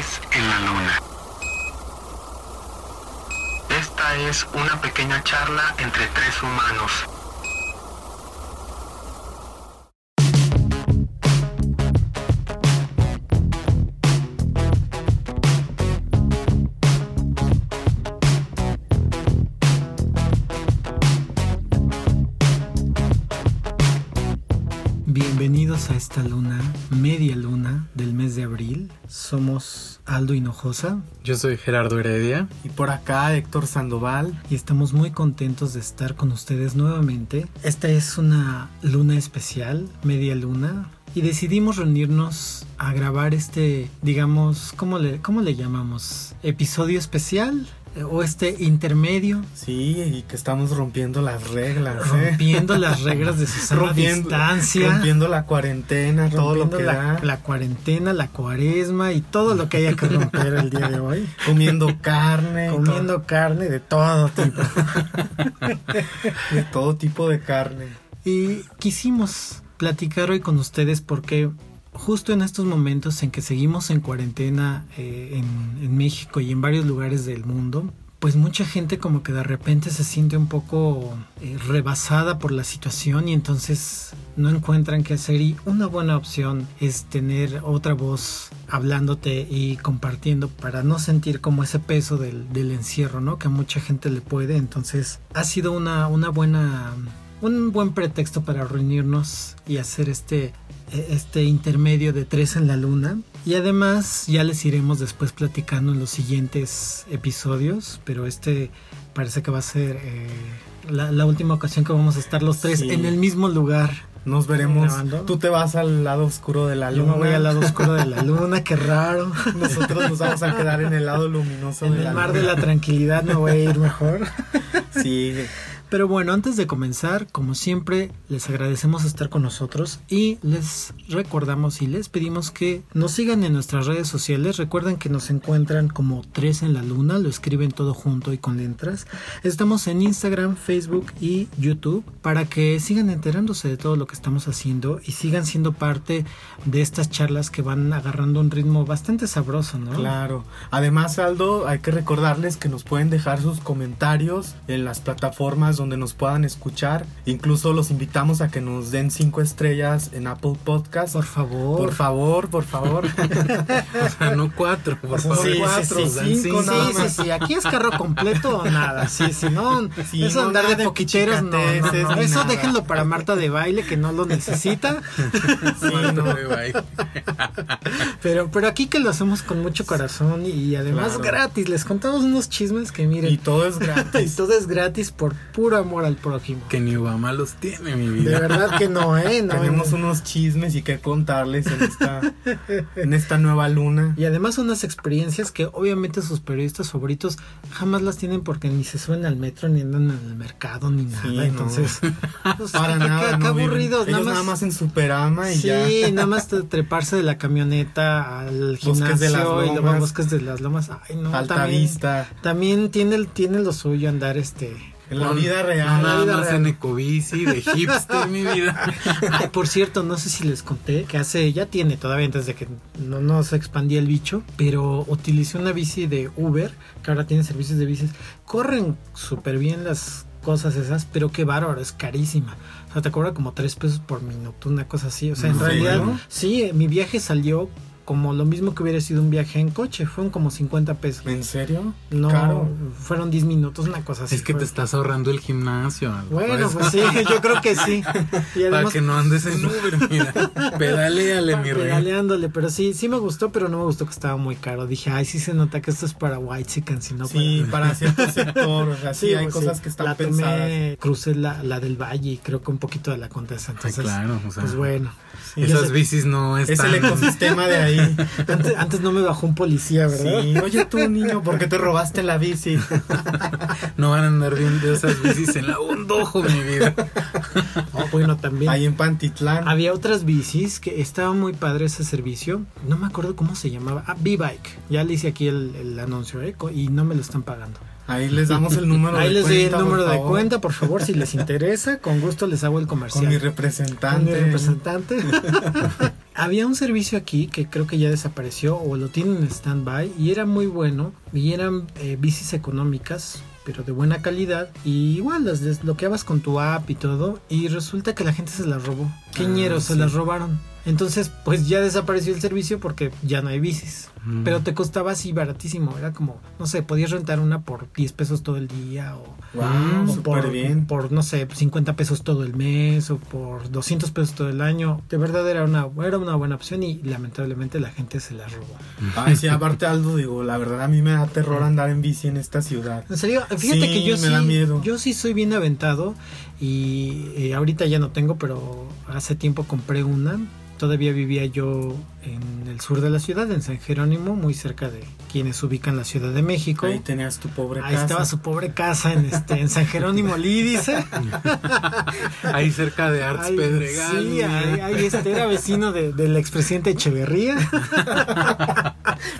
En la Luna. Esta es una pequeña charla entre tres humanos. Bienvenidos a esta luna, media luna del mes de abril. Somos Aldo Hinojosa Yo soy Gerardo Heredia. Y por acá Héctor Sandoval. y estamos muy contentos de estar con ustedes nuevamente. Esta es una luna especial, media luna. Y decidimos reunirnos a grabar este, digamos, ¿cómo le, cómo le llamamos? ¿Episodio especial? ¿O este intermedio? Sí, y que estamos rompiendo las reglas. ¿eh? Rompiendo las reglas de Susana Rompiendo- distancia. Rompiendo la cuarentena, todo lo que la, da. la cuarentena, la cuaresma y todo lo que haya que romper el día de hoy. Comiendo carne. Comiendo carne de todo tipo. de todo tipo de carne. Y quisimos platicar hoy con ustedes porque justo en estos momentos en que seguimos en cuarentena eh, en, México y en varios lugares del mundo, pues mucha gente como que de repente se siente un poco eh, rebasada por la situación y entonces no encuentran qué hacer y una buena opción es tener otra voz hablándote y compartiendo para no sentir como ese peso del, del encierro, ¿no? Que a mucha gente le puede, entonces ha sido una, una buena un buen pretexto para reunirnos y hacer este, eh, este intermedio de tres en la luna. Y además ya les iremos después platicando en los siguientes episodios, pero este parece que va a ser eh, la, la última ocasión que vamos a estar los tres Sí. en el mismo lugar. Nos veremos. Grabando. Tú te vas al lado oscuro de la Yo luna. me voy al lado oscuro de la luna, qué raro. Nosotros nos vamos a quedar en el lado luminoso En de el la mar de la tranquilidad me voy a ir mejor. Sí, Pero bueno, antes de comenzar, como siempre, les agradecemos estar con nosotros y les recordamos y les pedimos que nos sigan en nuestras redes sociales. Recuerden que nos encuentran como Tres en la Luna, lo escriben todo junto y con letras. Estamos en Instagram, Facebook y YouTube para que sigan enterándose de todo lo que estamos haciendo y sigan siendo parte de estas charlas que van agarrando un ritmo bastante sabroso, ¿no? Claro. Además, Aldo, hay que recordarles que nos pueden dejar sus comentarios en las plataformas donde nos puedan escuchar. Incluso los invitamos a que nos den cinco estrellas en Apple Podcast. Por favor. Por favor, por favor. O sea, no cuatro, por Sí, favor. sí, cuatro, sí, sea, cinco Sí, sí, sí, aquí es carro completo o nada. Sí, sí, no. Sí, eso de no, andar de de poquicheros, no, Eso nada. déjenlo para Marta de baile que no lo necesita. Sí, no. Bye, bye. Pero, pero aquí que lo hacemos con mucho corazón y además Claro. gratis. Les contamos unos chismes que miren. Y todo es Y gratis. todo es gratis por puro amor al prójimo. Que ni Obama los tiene, mi De vida. verdad que no, ¿eh? No, Tenemos no. unos chismes y que contarles en esta, en esta nueva luna. Y además unas experiencias que obviamente sus periodistas favoritos jamás las tienen porque ni se suben al metro, ni andan en el mercado, ni nada. Sí, no. Entonces, pues, Para qué- nada. qué aburridos. Ellos nada más en Superama y sí, ya. nada más treparse de la camioneta al gimnasio de las y luego Lomas. bosques de las lomas. Ay, no, Alta también, vista. también tiene, tiene lo suyo andar este. En la vida No, real. nada vida más real. en ecobici, de hipster, mi vida. Ay, por cierto, no sé si les conté que hace, ya tiene todavía antes de que no, no se expandía el bicho, pero utilicé una bici de Uber, que ahora tiene servicios de bicis. Corren súper bien las cosas esas, pero qué bárbaro, es carísima. O sea, te cobra como tres pesos por minuto, una cosa así. O sea, en ¿En realidad, sí, mi viaje salió como lo mismo que hubiera sido un viaje en coche, fueron como 50 pesos. ¿En serio? No, Caro. fueron 10 minutos, una cosa así. Es que fue. te estás ahorrando el gimnasio. Bueno, pues sí, yo creo que sí. Y Para que no andes en Uber, mira. Pedaleale, mi rey. pedaleándole, pero sí, sí me gustó, pero no me gustó que estaba muy caro. Dije, ay, sí se nota que esto es para white chicken, si no Sí, para... para cierto sector. O sea, sí, hay pues cosas que están la pensadas. tomé, crucé la, la del Valle y creo que un poquito de la Condesa, Ay, entonces, claro, o sea, pues bueno. Sí, esas bicis no Es están... el ecosistema de ahí. Antes, antes no me bajó un policía, ¿verdad? Sí, oye tú niño, ¿por qué te robaste la bici? No van a andar viendo esas bicis en la Bondojo, mi vida. Oh, bueno, también. Ahí en Pantitlán. Había otras bicis que estaba muy padre ese servicio. No me acuerdo cómo se llamaba. Ah, B-Bike. Ya le hice aquí el, el anuncio, ¿eh? Y no me lo están pagando. Ahí les damos el número Ahí de les doy el número de cuenta, por favor, si les interesa. Con gusto les hago el comercial. Con mi Con representante. mi representante. había un servicio aquí que creo que ya desapareció o lo tienen en stand-by y era muy bueno y eran eh, bicis económicas pero de buena calidad y igual las desbloqueabas con tu app y todo y resulta que la gente se las robó. Queñeros, Ah, se las robaron. Entonces, pues ya desapareció el servicio porque ya no hay bicis. Mm. Pero te costaba así baratísimo. Era como, no sé, podías rentar una por 10 pesos todo el día o, Wow, o por, bien. por, no sé, 50 pesos todo el mes o por 200 pesos todo el año. De verdad era una, era una buena opción y lamentablemente la gente se la robó. Ay, sí, aparte Aldo, digo, la verdad a mí me da terror andar en bici en esta ciudad. En serio, fíjate Sí, que yo me sí, da miedo. yo sí soy bien aventado y eh, ahorita ya no tengo, pero hace tiempo compré una. Todavía vivía yo en el sur de la ciudad, en San Jerónimo, muy cerca de quienes ubican la Ciudad de México. Ahí tenías tu pobre Ahí casa. estaba su pobre casa en este en San Jerónimo Lee, dice. Ahí cerca de Arts Ay, Pedregal. Sí, ahí, ahí este era vecino de- del expresidente Echeverría.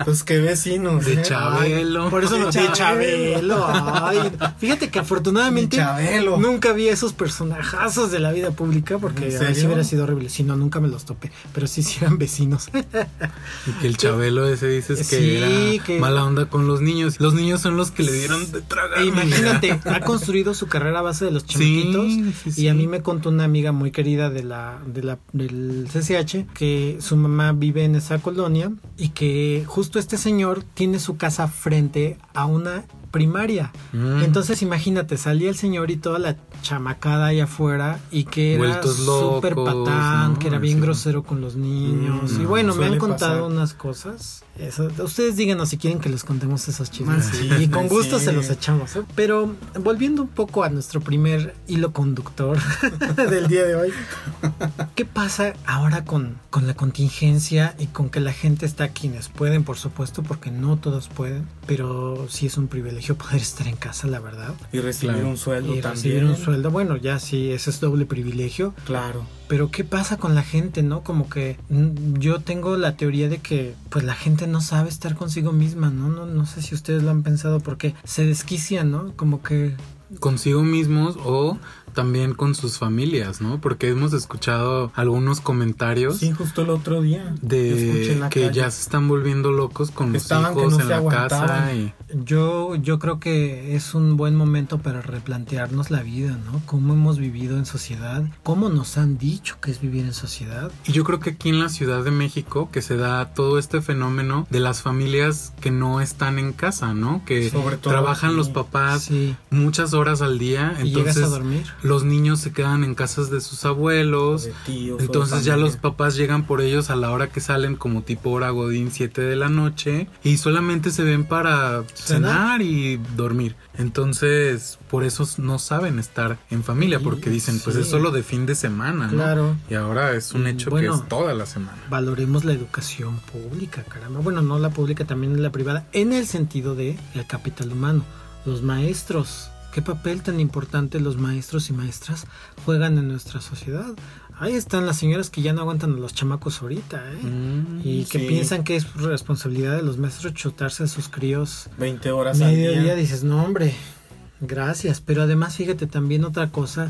Pues qué vecinos. De ¿eh? Chabelo. Por eso De no de Chabelo. Chabelo. Ay, fíjate que afortunadamente Chabelo. nunca vi esos personajazos de la vida pública porque ¿En a ver si serio? hubiera sido horrible. Si no, nunca me los topé. Pero sí, sí eran vecinos. Y que el Chabelo ese dices que Sí, era que- mala onda con los niños. Los niños son los que le dieron de tragar. E mira. imagínate, ha construido su carrera a base de los chamaquitos. Sí, sí. Y a mí me contó una amiga muy querida de la, de la, del CCH que su mamá vive en esa colonia y que justo este señor tiene su casa frente a una primaria. Mm. Entonces imagínate, salía el señor y toda la chamacada ahí afuera y que era súper patán, ¿no? que era bien Sí. grosero con los niños. Mm, y bueno, me han contado pasar. unas cosas. Eso, ustedes díganos si quieren que les contemos esos chismes. Más y con gusto sí. se los echamos. ¿eh? Pero volviendo un poco a nuestro primer hilo conductor del día de hoy. ¿Qué pasa ahora con, con la contingencia y con que la gente está quienes pueden, por supuesto, porque no todos pueden, pero sí es un privilegio poder estar en casa, la verdad. Y recibir Claro. un sueldo Y también. recibir un sueldo, bueno, ya sí, ese es doble privilegio, Claro. pero ¿qué pasa con la gente, no? Como que mm, yo tengo la teoría de que pues la gente no sabe estar consigo misma, ¿no? No, no sé si ustedes lo han pensado porque se desquician, ¿no? Como que consigo mismos o también con sus familias, ¿no? Porque hemos escuchado algunos comentarios Sí, justo el otro día. de que calle. ya se están volviendo locos con los Estaban que hijos no en la aguantaban. casa y Yo, yo creo que es un buen momento para replantearnos la vida, ¿no? Cómo hemos vivido en sociedad, cómo nos han dicho que es vivir en sociedad. Y yo creo que aquí en la Ciudad de México que se da todo este fenómeno de las familias que no están en casa, ¿no? Que Sobre todo trabajan aquí. los papás Sí, muchas horas al día, y llegas a dormir. Los niños se quedan en casas de sus abuelos. de tíos, Entonces ya los papás llegan por ellos a la hora que salen como tipo hora godín 7 de la noche y solamente se ven para cenar y dormir. Entonces por eso no saben estar en familia Sí, porque dicen pues es solo de fin de semana, ¿no? Claro. Y ahora es un hecho bueno, que es toda la semana. Valoremos la educación pública, caramba. Bueno, no la pública, también la privada, en el sentido de el capital humano. Los maestros, qué papel tan importante los maestros y maestras juegan en nuestra sociedad. Ahí están las señoras que ya no aguantan a los chamacos ahorita, ¿eh? Mm, Y que sí. piensan que es responsabilidad de los maestros chutarse a sus críos 20 horas al mediodía. día. Dices, no, hombre, gracias. Pero además, fíjate también otra cosa: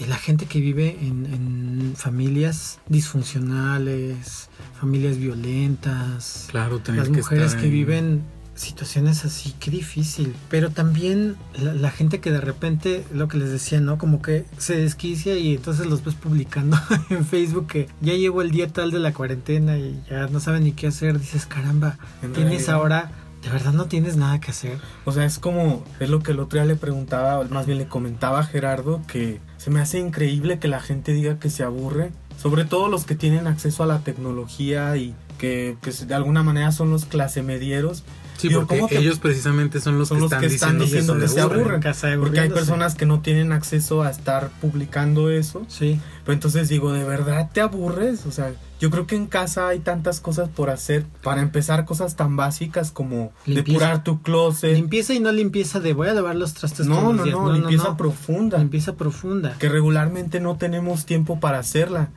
eh, la gente que vive en, en familias disfuncionales, familias violentas, Claro, las mujeres que viven situaciones así, qué difícil. Pero también la, la gente que de repente, lo que les decía, ¿no? Como que se desquicia y entonces los ves publicando en Facebook que ya llegó el día tal de la cuarentena y ya no saben ni qué hacer. Dices, caramba, En tienes realidad. ahora, de verdad no tienes nada que hacer. O sea, es como, es lo que el otro día le preguntaba, más bien le comentaba a Gerardo, que se me hace increíble que la gente diga que se aburre, sobre todo los que tienen acceso a la tecnología y que, que de alguna manera son los clase medieros, Sí, Digo, porque ¿cómo te- ellos precisamente son los son que los están que están diciendo, que se aburren. aburren. Casa porque hay personas que no tienen acceso a estar publicando eso. Sí, Pero entonces digo, ¿de verdad te aburres? O sea, yo creo que en casa hay tantas cosas por hacer. Para empezar, cosas tan básicas como Limpieza. depurar tu closet. limpieza y no limpieza de voy a lavar los trastes no, todos los no, no, limpieza profunda. Limpieza profunda. que regularmente no tenemos tiempo para hacerla.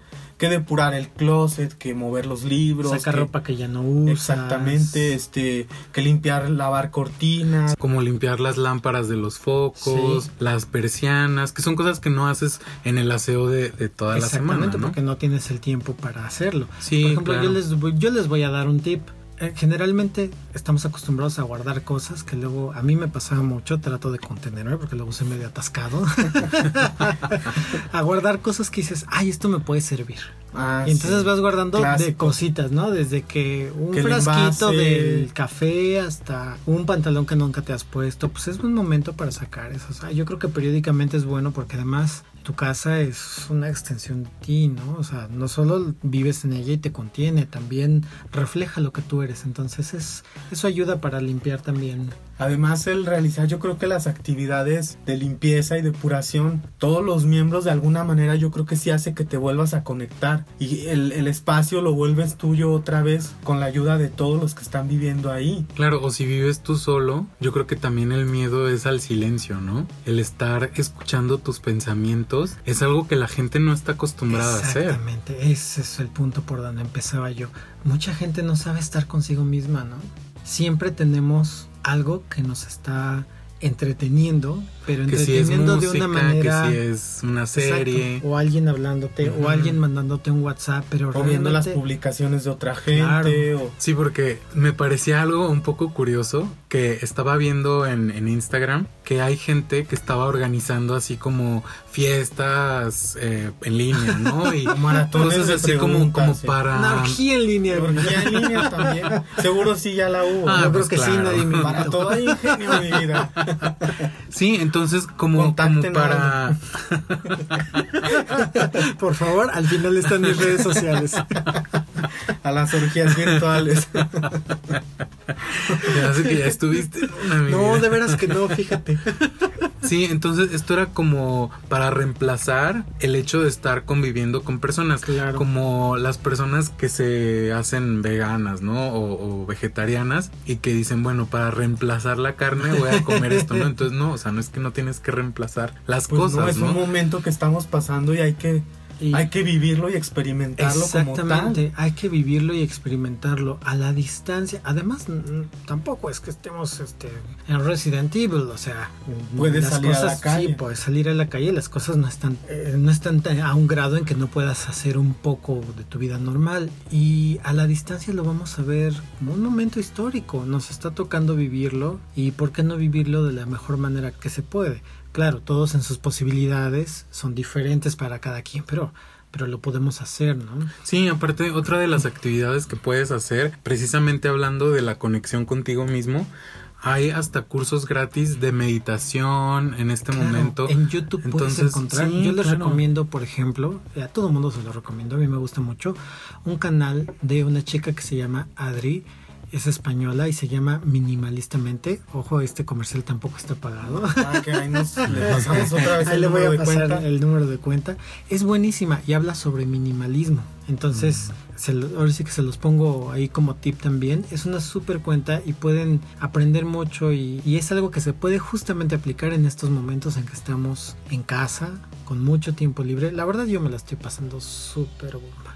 Que depurar el closet, que mover los libros, sacar que- ropa que ya no usas. Exactamente, este, que limpiar, lavar cortinas. Como limpiar las lámparas de los focos, Sí. las persianas, que son cosas que no haces en el aseo de, de toda la semana, Exactamente, ¿no? porque no tienes el tiempo para hacerlo. Sí, Por ejemplo, claro. yo, les voy, yo les voy a dar un tip. Eh, Generalmente estamos acostumbrados a guardar cosas que luego a mí me pasaba mucho, trato de contenerme porque luego soy medio atascado. a guardar cosas que dices, ay, esto me puede servir. Ah, Y entonces sí. vas guardando de cositas, ¿no? Desde que un Que frasquito del café hasta un pantalón que nunca te has puesto, pues es un momento para sacar eso. O sea, yo creo que periódicamente es bueno porque además tu casa es una extensión de ti, ¿no? O sea, no solo vives en ella y te contiene, también refleja lo que tú eres. Entonces es, eso ayuda para limpiar también. Además, el realizar, yo creo que las actividades de limpieza y depuración, todos los miembros de alguna manera, yo creo que sí hace que te vuelvas a conectar y el, el espacio lo vuelves tuyo otra vez con la ayuda de todos los que están viviendo ahí. Claro, o si vives tú solo, yo creo que también el miedo es al silencio, ¿no? El estar escuchando tus pensamientos es algo que la gente no está acostumbrada a hacer. Exactamente, ese es el punto por donde empezaba yo. Mucha gente no sabe estar consigo misma, ¿no? Siempre tenemos algo que nos está entreteniendo, pero Que si es entreteniendo música, de una manera... que si es una Exacto, serie. o alguien hablándote, o alguien mandándote un WhatsApp, pero O viendo las publicaciones de otra gente. O, Sí, porque me parecía algo un poco curioso que estaba viendo en, en Instagram que hay gente que estaba organizando así como fiestas eh, en línea, ¿no? Y maratones de así como, como sí. para... Una orgía en línea. Orgía en línea también. Seguro sí ya la hubo. Ah, Yo pues creo que sí, nadie me Para todo hay ingenio, mi vida. Sí, entonces como, como para... Por favor, al final están mis redes sociales. A las orgías virtuales. Me hace que ya estuviste. una, No, de veras que no, fíjate. Sí, entonces esto era como para reemplazar el hecho de estar conviviendo con personas. Claro. Como las personas que se hacen veganas, ¿no? O, o vegetarianas y que dicen, bueno, para reemplazar la carne voy a comer esto, ¿no? Entonces no, o sea, no es que no tienes que reemplazar las Pues no, cosas, es ¿no? un momento que estamos pasando y hay que, Y- hay que vivirlo y experimentarlo como tal. Exactamente, hay que vivirlo y experimentarlo a la distancia. Además, tampoco es que estemos este, en Resident Evil, o sea, Puedes salir a la calle. Sí, puedes salir a la calle, las cosas no están, eh, no están a un grado en que no puedas hacer un poco de tu vida normal. Y a la distancia lo vamos a ver como un momento histórico, nos está tocando vivirlo y por qué no vivirlo de la mejor manera que se puede. Claro, todos en sus posibilidades son diferentes para cada quien, pero pero lo podemos hacer, ¿no? Sí, aparte, otra de las actividades que puedes hacer, precisamente hablando de la conexión contigo mismo, hay hasta cursos gratis de meditación en este Claro, momento. En YouTube puedes encontrar. sí, yo les claro. recomiendo, por ejemplo, a todo mundo se lo recomiendo, a mí me gusta mucho, un canal de una chica que se llama Adri. Es española y se llama Minimalistamente. Ojo, este comercial tampoco está pagado. Ah, que ahí nos le pasamos otra vez Ahí el le voy a pasar cuenta. el número de cuenta. Es buenísima y habla sobre minimalismo. Entonces, Mm. se lo- ahora sí que se los pongo ahí como tip también. Es una súper cuenta y pueden aprender mucho y, y es algo que se puede justamente aplicar en estos momentos en que estamos en casa, con mucho tiempo libre. La verdad yo me la estoy pasando súper bomba.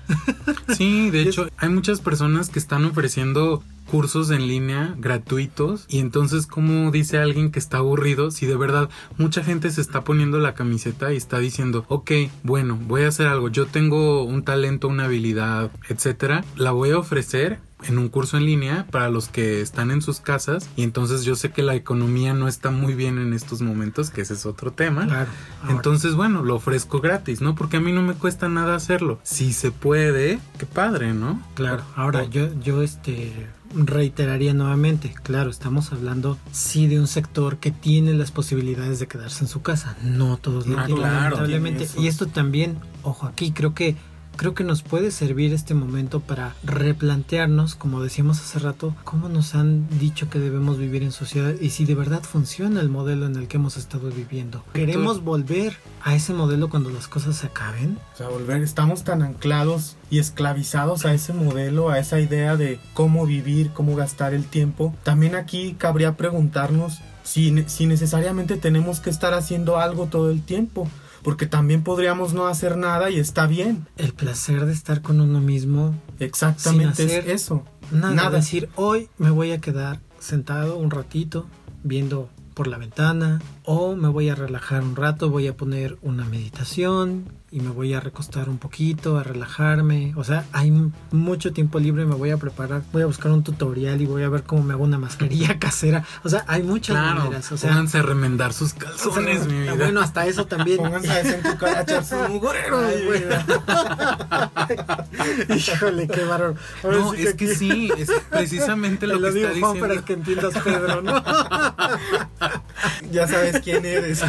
Sí, de hecho, hay muchas personas que están ofreciendo cursos en línea gratuitos y entonces como dice alguien que está aburrido si de verdad mucha gente se está poniendo la camiseta y está diciendo ok bueno voy a hacer algo yo tengo un talento una habilidad etcétera la voy a ofrecer en un curso en línea para los que están en sus casas y entonces yo sé que la economía no está muy bien en estos momentos que ese es otro tema Claro. Entonces, bueno, lo ofrezco gratis, ¿no? Porque a mí no me cuesta nada hacerlo. Si se puede, qué padre, ¿no? Claro, ahora yo, yo este reiteraría nuevamente, claro, estamos hablando sí de un sector que tiene las posibilidades de quedarse en su casa, no todos lo Ah, tienen, claro, lamentablemente. Y esto también, ojo aquí, creo que creo que nos puede servir este momento para replantearnos, como decíamos hace rato, cómo nos han dicho que debemos vivir en sociedad y si de verdad funciona el modelo en el que hemos estado viviendo. ¿Queremos volver a ese modelo cuando las cosas se acaben? O sea, volver, estamos tan anclados y esclavizados a ese modelo, a esa idea de cómo vivir, cómo gastar el tiempo. También aquí cabría preguntarnos si, si necesariamente tenemos que estar haciendo algo todo el tiempo. Porque también podríamos no hacer nada y está bien. El placer de estar con uno mismo. Exactamente Sin hacer es eso. Nada, Nada. decir, hoy me voy a quedar sentado un ratito viendo por la ventana o me voy a relajar un rato, voy a poner una meditación y me voy a recostar un poquito, a relajarme. O sea, hay mucho tiempo libre, me voy a preparar, voy a buscar un tutorial y voy a ver cómo me hago una mascarilla casera. O sea, hay muchas Claro, maneras. O sea, pónganse a remendar sus o sea, calzones, mi vida. bueno, hasta eso también. Pónganse a en tu cara a echarse un mugrero. Ay, güey. Híjole, qué bárbaro. No, sí es que sí, es precisamente Te lo lo que digo, está Juan, diciendo. para que entiendas, Pedro, ¿no? Ya sabes quién eres.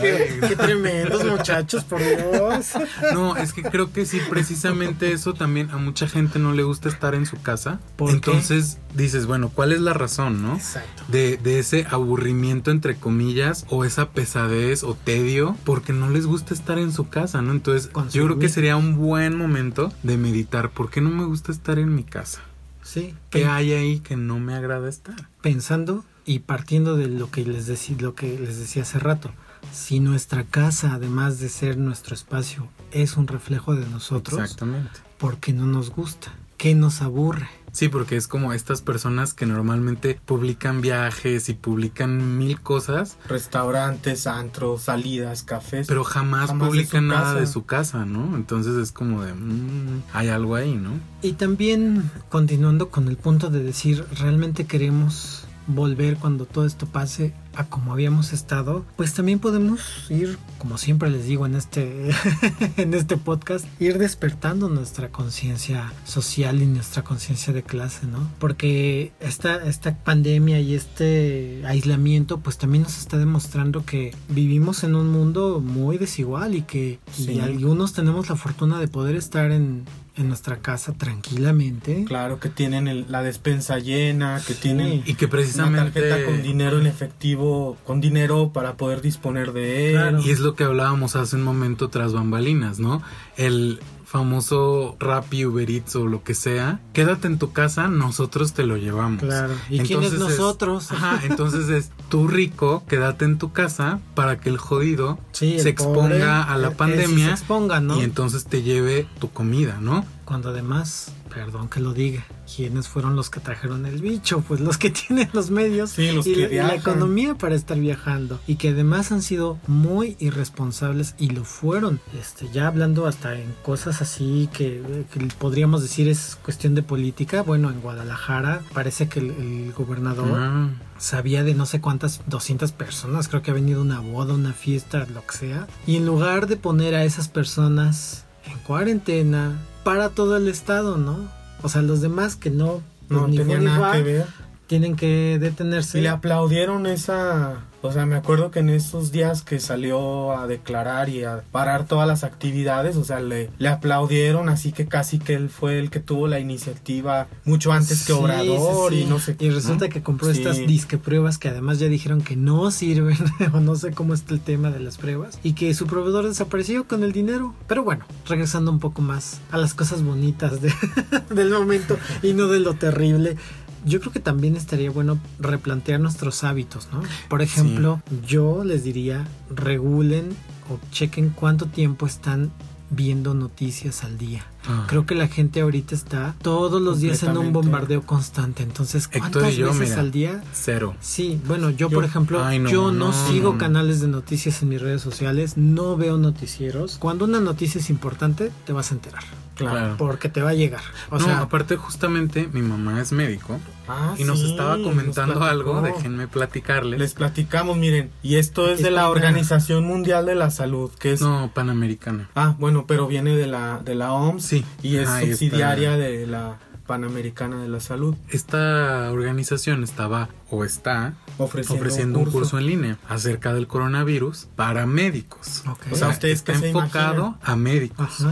qué, qué tremendos muchachos, por Dios. No, es que creo que sí, precisamente eso también a mucha gente no le gusta estar en su casa. ¿Por qué? Entonces dices, bueno, ¿cuál es la razón, no? Exacto. De, de ese aburrimiento entre comillas o esa pesadez o tedio porque no les gusta estar en su casa, ¿no? Entonces yo creo que sería un buen momento de meditar. ¿Por qué no me gusta estar en mi casa? Sí, ¿Qué pen- hay ahí que no me agrada estar? pensando y partiendo de lo que les decía, lo que les decía hace rato. Si nuestra casa, además de ser nuestro espacio, es un reflejo de nosotros, Exactamente. ¿por qué no nos gusta? ¿Qué nos aburre? Sí, porque es como estas personas que normalmente publican viajes y publican mil cosas, Restaurantes, antros, salidas, cafés. pero jamás, publican nada casa. de su casa, ¿no? Entonces es como de, mm, hay algo ahí, ¿no? Y también continuando con el punto de decir, ¿realmente queremos volver cuando todo esto pase a como habíamos estado? Pues también podemos ir, como siempre les digo en este, en este podcast, ir despertando nuestra conciencia social y nuestra conciencia de clase, ¿no? Porque esta, esta pandemia y este aislamiento pues también nos está demostrando que vivimos en un mundo muy desigual y que y Sí. algunos tenemos la fortuna de poder estar en, en nuestra casa tranquilamente. Claro que tienen el- la despensa llena, que Sí. tienen Y que una precisamente... tarjeta con dinero en efectivo, con dinero para poder disponer de él. Claro. Y es lo que hablábamos hace un momento tras bambalinas, ¿no? El famoso Rappi, Uber Eats o lo que sea, quédate en tu casa, nosotros te lo llevamos. Claro. ¿Y quién es nosotros? Ajá, entonces es tú rico, quédate en tu casa para que el jodido Sí, el se exponga pobre, a la eh, eh, pandemia se exponga, ¿no? y entonces te lleve tu comida, ¿no? Cuando además, perdón que lo diga, ¿quiénes fueron los que trajeron el bicho? Pues los que tienen los medios Sí, los y, que la, y la economía para estar viajando y que además han sido muy irresponsables y lo fueron. Este, ya hablando hasta en cosas así que, que podríamos decir es cuestión de política. Bueno, en Guadalajara parece que el, el gobernador Ah, sabía de no sé cuántas, 200 personas, creo que ha venido una boda, una fiesta, lo que sea. Y en lugar de poner a esas personas en cuarentena para todo el estado, ¿no? O sea, los demás que no, pues, No ni tenía fu ni nada que ver. Tienen que detenerse. Y le aplaudieron esa... O sea, me acuerdo que en esos días que salió a declarar y a parar todas las actividades, o sea, le, le aplaudieron, así que casi que él fue el que tuvo la iniciativa mucho antes que Sí, Obrador sí, sí. y no sé Y resulta ¿no? que compró estas disque pruebas que además ya dijeron que no sirven, o no sé cómo está el tema de las pruebas, y que su proveedor desapareció con el dinero. Pero bueno, regresando un poco más a las cosas bonitas de- del momento y no de lo terrible. Yo creo que también estaría bueno replantear nuestros hábitos, ¿no? Por ejemplo, yo les diría, regulen o chequen cuánto tiempo están viendo noticias al día. Ah. Creo que la gente ahorita está todos los días en un bombardeo constante. Entonces, ¿cuántas yo, veces mira. al día? Cero. Sí, bueno, yo, Yo- por ejemplo, Ay, no, yo no, no, sigo no. canales de noticias en mis redes sociales, no veo noticieros. Cuando una noticia es importante, te vas a enterar, Claro. porque te va a llegar. O no, sea, aparte justamente mi mamá es médico Ah, y nos sí, estaba comentando algo, déjenme platicarles. Les platicamos, miren, y esto es de la Organización Mundial de la Salud, que es... No, Panamericana. Ah, bueno, pero viene de la, de la OMS Sí. y es está. subsidiaria de la Panamericana de la Salud, Esta organización estaba o está ofreciendo, ofreciendo un curso en línea acerca del coronavirus para médicos. Ok. O sea, ¿ustedes está se enfocado a médicos.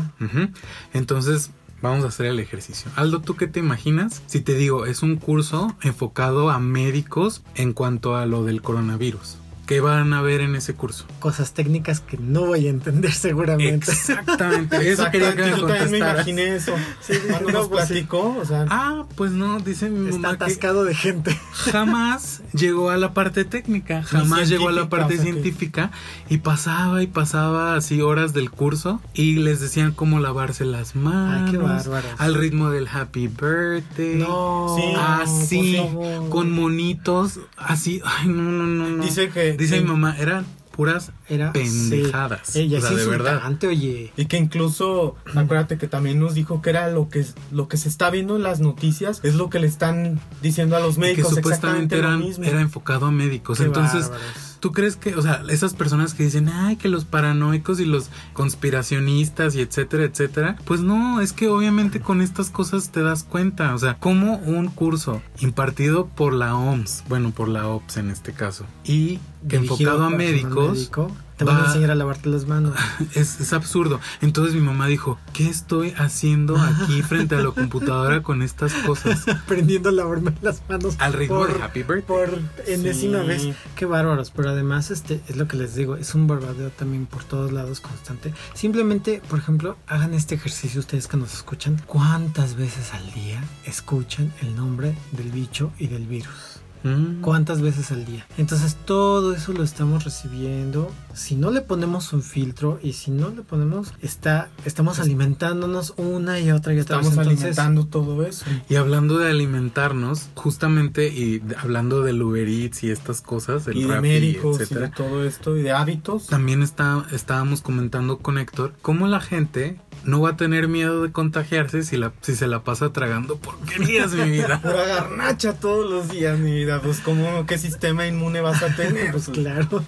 Entonces, vamos a hacer el ejercicio. Aldo, ¿tú qué te imaginas? Si te digo, es un curso enfocado a médicos en cuanto a lo del coronavirus. ¿Qué van a ver en ese curso? Cosas técnicas que no voy a entender seguramente. Exactamente. Eso quería que me Yo también me contestaras. imaginé eso. Sí, Cuando no, nos pues sí. platicó, o sea, Ah, pues no, dice mi Está mamá que atascado de gente. jamás llegó a la parte técnica, jamás llegó a la parte o sea que- científica y pasaba y pasaba así horas del curso y les decían cómo lavarse las manos Ay, qué bárbaros. al ritmo del happy birthday. No. Sí. Así, con monitos, así, ay, no, no, no, no. Dice que- Dice que- mi mamá, eran puras Era pendejadas. Sí. Ella o sea, es de verdad. oye. Y que incluso, acuérdate que también nos dijo que era lo que, lo que se está viendo en las noticias, es lo que le están diciendo a los que médicos. supuestamente exactamente lo eran, mismo. era enfocado a médicos. Qué Entonces, bárbaros. ¿Tú crees que, o sea, esas personas que dicen, ay, que los paranoicos y los conspiracionistas y etcétera, etcétera? Pues no, es que obviamente con estas cosas te das cuenta. O sea, como un curso impartido por la OMS, bueno, por la OPS en este caso, y enfocado a médicos, médico, te van a enseñar a lavarte las manos. es, es absurdo. Entonces mi mamá dijo, ¿qué estoy haciendo aquí frente a la computadora con estas cosas? Aprendiendo a lavarme las manos. Al ritmo por, de Happy Birthday. Por enésima Sí. vez. Qué bárbaros. Pero además, este es lo que les digo. Es un barbadeo también por todos lados constante. Simplemente, por ejemplo, hagan este ejercicio ustedes que nos escuchan. ¿Cuántas veces al día escuchan el nombre del bicho y del virus? Mm. ¿Cuántas veces al día? Entonces todo eso lo estamos recibiendo. Si no le ponemos un filtro y si no le ponemos, está, estamos alimentándonos una y otra y otra Estamos vez. Entonces, alimentando todo eso. Y hablando de alimentarnos, justamente, y de- hablando del Uber Eats y estas cosas, el y de médicos y de etcétera, todo esto y de hábitos. también está, estábamos comentando con Héctor cómo la gente no va a tener miedo de contagiarse si, la, si se la pasa tragando porquerías, mi vida. Pura garnacha todos los días, mi vida. Pues, ¿cómo, ¿qué sistema inmune vas a tener? Pues claro.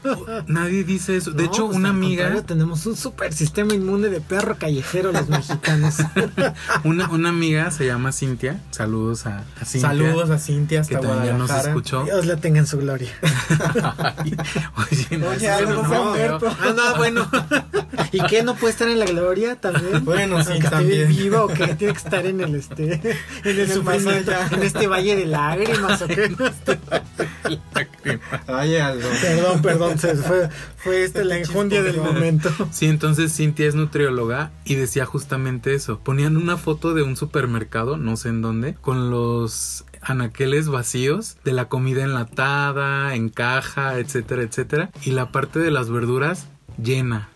Nadie dice eso. De No, hecho, pues, una amiga, tenemos un super sistema inmune de perro callejero los mexicanos. una, una amiga se llama Cintia. Saludos a, a Cintia. Saludos a Cintia que también nos escuchó. Dios la tenga en su gloria. Oye, no, Oye, no, no, muerto. Ah, no, bueno. ¿Y qué no puede estar en la gloria también? Bueno, sí, esté también. viva o que tiene que estar en el este en el, sufrimiento, en este valle de lágrimas o qué. Ay, algo. Perdón, perdón, se fue, fue este la enjundia del momento. Sí, entonces Cintia es nutrióloga y decía justamente eso. Ponían una foto de un supermercado, no sé en dónde, con los anaqueles vacíos de la comida enlatada, en caja, etcétera, etcétera, y la parte de las verduras llena.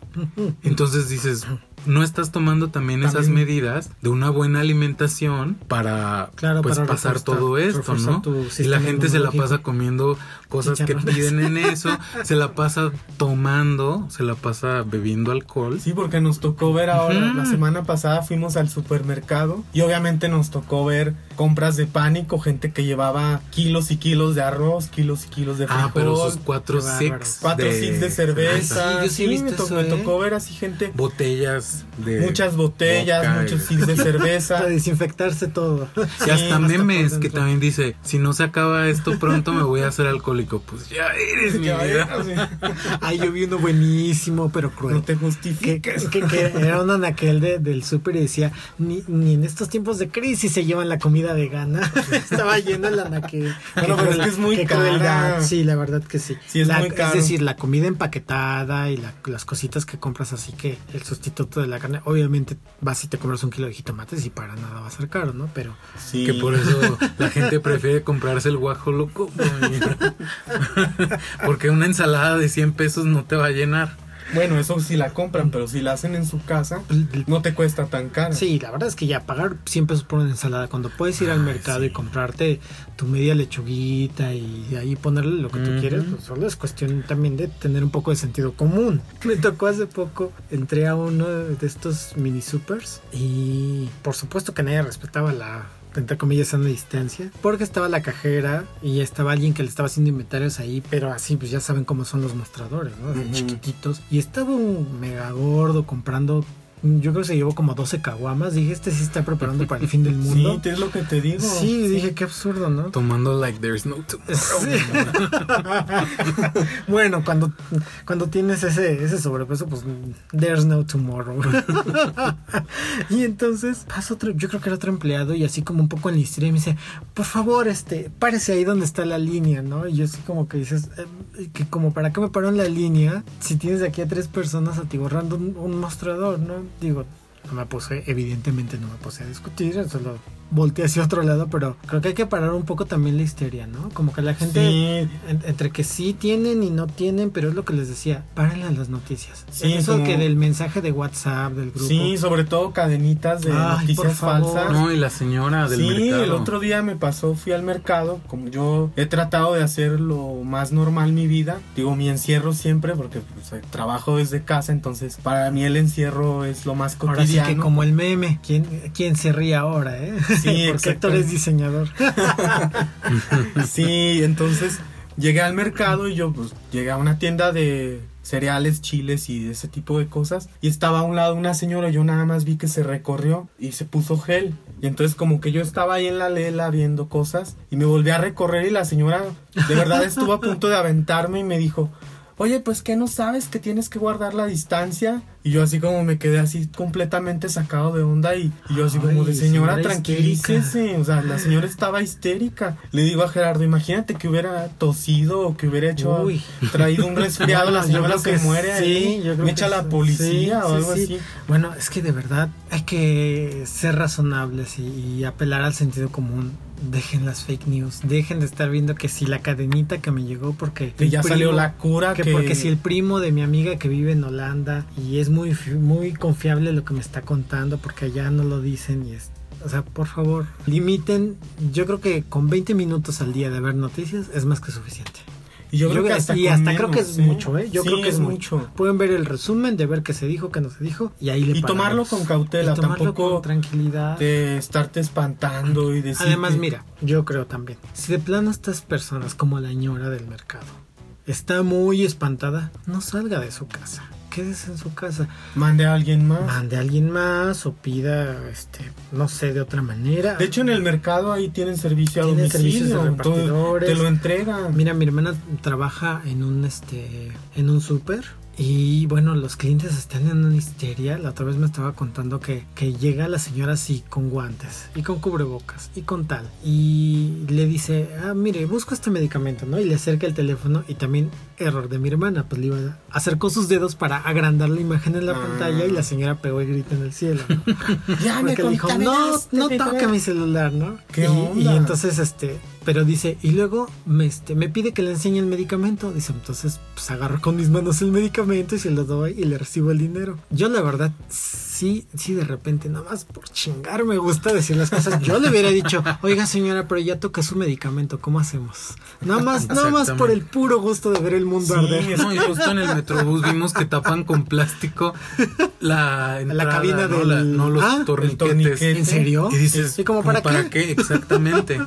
Entonces dices, no estás tomando también, esas medidas de una buena alimentación para Claro, pues para pasar reforzar- todo esto, ¿no? Y la gente se la pasa comiendo cosas que piden en eso, se la pasa tomando, se la pasa bebiendo alcohol. Sí, porque nos tocó ver ahora, la semana pasada fuimos al supermercado y obviamente nos tocó ver compras de pánico, gente que llevaba kilos y kilos de arroz, kilos y kilos de frijol. Ah, pero sus cuatro six. Cuatro six de cerveza. Sí, yo sí he visto me, to- eso, me ¿eh? tocó ver así gente, Botellas de. muchas botellas, muchos six de Para cerveza. desinfectarse todo. Y Sí, hasta memes que dentro. también dice: Si no se acaba esto pronto, me voy a hacer alcohólico. Pues ya eres mi vida. ves, Ay, yo vi uno buenísimo, pero cruel. No te que, justifiques. que- que era un anaquel de, del súper y decía, ni, ni en estos tiempos de crisis se llevan la comida vegana. Estaba lleno el anaquel. Bueno, pero es que es muy crueldad. cara. Sí, la verdad que sí. Sí, es La- muy caro. Es decir, la comida empaquetada y la- las cositas que compras así que el sustituto de la carne, obviamente vas y te compras un kilo de jitomates y para nada va a ser caro, ¿no? Pero Sí. Que por eso la gente prefiere comprarse el guajo loco. Porque una ensalada de 100 pesos no te va a llenar. Bueno, eso sí la compran, pero si la hacen en su casa, no te cuesta tan caro. Sí, la verdad es que ya pagar 100 pesos por una ensalada cuando puedes ir al Ay, mercado sí. y comprarte tu media lechuguita y ahí ponerle lo que tú quieres, pues solo es cuestión también de tener un poco de sentido común. Me tocó hace poco, entré a uno de estos mini supers y por supuesto que nadie respetaba la entre comillas sana distancia porque estaba la cajera y estaba alguien que le estaba haciendo inventarios ahí pero así pues ya saben cómo son los mostradores ¿no? Ujú. chiquititos y estaba un mega gordo comprando yo creo que se llevó como 12 caguamas. Dije, este sí está preparando para el fin del mundo. Sí, es lo que te digo. Sí, dije, qué absurdo, ¿no? Tomando like there's no tomorrow. Sí. bueno, cuando, cuando tienes ese, ese sobrepeso, pues there's no tomorrow. y entonces pasa otro, yo creo que era otro empleado y así como un poco en la historia me dice, por favor, este, párese ahí donde está la línea, ¿no? Y yo así como que dices, eh, que como para qué me paro en la línea si tienes de aquí a tres personas atiborrando un, un mostrador, ¿no? Digo, no me puse, evidentemente no me puse a discutir, solo volteé hacia otro lado, pero creo que hay que parar un poco también la histeria, ¿no? Como que la gente, Sí. en- entre que sí tienen y no tienen, pero es lo que les decía, párenle a las noticias. Sí, Eso como- que del mensaje de WhatsApp, del grupo. Sí, sobre todo cadenitas de Ay, noticias favor. falsas. No, y la señora del sí, mercado. el otro día me pasó, fui al mercado, como yo he tratado de hacer lo más normal mi vida, digo mi encierro siempre, porque pues, trabajo desde casa, entonces para mí el encierro es lo más Ahora sí cotidiano. que como el meme, ¿quién, quién se ríe ahora, eh? Sí, Porque Héctor es diseñador. Sí, entonces llegué al mercado y yo pues llegué a una tienda de cereales, chiles y ese tipo de cosas. Y estaba a un lado una señora, yo nada más vi que se recorrió y se puso gel. Y entonces como que yo estaba ahí en la lela viendo cosas y me volví a recorrer y la señora de verdad estuvo a punto de aventarme y me dijo Oye, pues que no sabes que tienes que guardar la distancia. Y yo así como me quedé así completamente sacado de onda y, y yo así como de señora, tranquilícese. O sea, la señora estaba histérica. Le digo a Gerardo, imagínate que hubiera tosido o que hubiera hecho Uy. traído un resfriado, la señora se muere sí, ahí. yo creo me que echa la sí. policía Sí, o algo sí, así. Bueno, es que de verdad hay que ser razonables y, y apelar al sentido común. Dejen las fake news, dejen de estar viendo que si la cadenita que me llegó porque Que ya salió la cura, que, que, porque si el primo de mi amiga que vive en Holanda y es muy muy confiable lo que me está contando porque allá no lo dicen y es o sea, por favor, limiten. Yo creo que con 20 minutos al día de ver noticias es más que suficiente. Y yo creo que hasta, y creo que es ¿eh? mucho, ¿eh? Yo Sí, creo que es mucho. Pueden ver el resumen de ver qué se dijo, qué no se dijo y ahí le Y tomarlo paramos. con cautela, Y tomarlo tampoco con tranquilidad. de estarte espantando y decir Además, mira, yo creo también, si de plano estas personas como la ñora del mercado está muy espantada, no salga de su casa. Quédese en su casa. mande a alguien más. Mande a alguien más o pida, este, no sé, de otra manera. De hecho, en el mercado ahí tienen servicio a Tienen servicios de repartidores. te lo entregan. Mira, mi hermana trabaja en un este en un súper y bueno, los clientes están en una histeria. La otra vez me estaba contando que, que llega la señora así con guantes y con cubrebocas y con tal. Y le dice, ah, mire, busco este medicamento, ¿no? Y le acerca el teléfono y también, error de mi hermana, pues le iba a acercó sus dedos para agrandar la imagen en la Ah. pantalla y la señora pegó y grita en el cielo. ¿no? Ya me Porque le dijo, no, no bebé". toque mi celular, ¿no? ¿Qué y, onda? y entonces, este, pero dice, y luego me, este, me pide que le enseñe el medicamento. Dice, entonces, pues agarro con mis manos el medicamento y se lo doy y le recibo el dinero. Yo, la verdad, sí, sí, de repente, nada más por chingar me gusta decir las cosas. Yo le hubiera dicho, oiga, señora, pero ya toca su medicamento, ¿cómo hacemos? Nada más, nada más por el puro gusto de ver el mundo Sí, arder. No, y justo en el metrobús vimos que tapan con plástico la entrada, cabina ¿no? del- La- no los Ah, torniquetes. torniquete. ¿En serio? Y dices, ¿Y como para para qué? qué? Exactamente.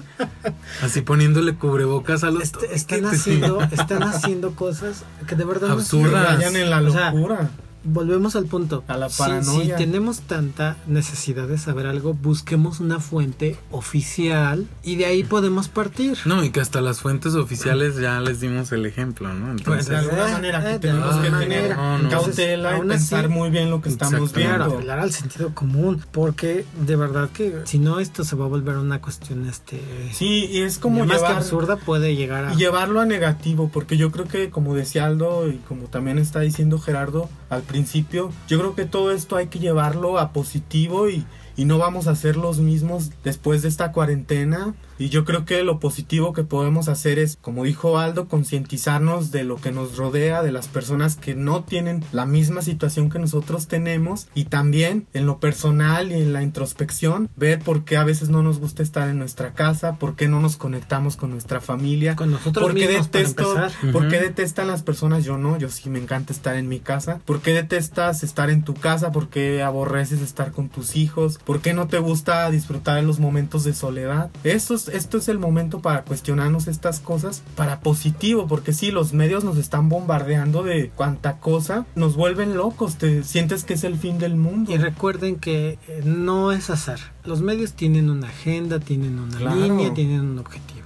Así poniéndole cubrebocas a los Est- están haciendo, están haciendo cosas que de verdad no Absurdas. sirven. Vayan en la O sea, locura. Volvemos al punto. A la Si- paranoia. Si, tenemos tanta necesidad de saber algo, busquemos una fuente oficial y de ahí podemos partir. No, y que hasta las fuentes oficiales ya les dimos el ejemplo, ¿no? Pues, Entonces, de alguna eh, manera eh, tenemos que manera. tener No, no. cautela y así, pensar muy bien lo que estamos viendo. apelar al sentido común, porque de verdad que si no esto se va a volver una cuestión este Sí, y es como más que absurda puede llegar a y llevarlo a negativo, porque yo creo que como decía Aldo y como también está diciendo Gerardo al principio, yo creo que todo esto hay que llevarlo a positivo y, y no vamos a ser los mismos después de esta cuarentena. Y yo creo que lo positivo que podemos hacer es, como dijo Aldo, concientizarnos de lo que nos rodea, de las personas que no tienen la misma situación que nosotros tenemos y también en lo personal y en la introspección, ver por qué a veces no nos gusta estar en nuestra casa, por qué no nos conectamos con nuestra familia, con nosotros ¿Por qué mismos para detesto? empezar. ¿Por qué detestan las personas? Yo no, yo sí me encanta estar en mi casa. ¿Por qué detestas estar en tu casa? ¿Por qué aborreces estar con tus hijos? ¿Por qué no te gusta disfrutar de los momentos de soledad? Esto es, esto es el momento para cuestionarnos estas cosas para positivo, porque sí, los medios nos están bombardeando de cuánta cosa, nos vuelven locos, te sientes que es el fin del mundo. Y recuerden que eh, no es azar. Los medios tienen una agenda, tienen una Claro. línea, tienen un objetivo.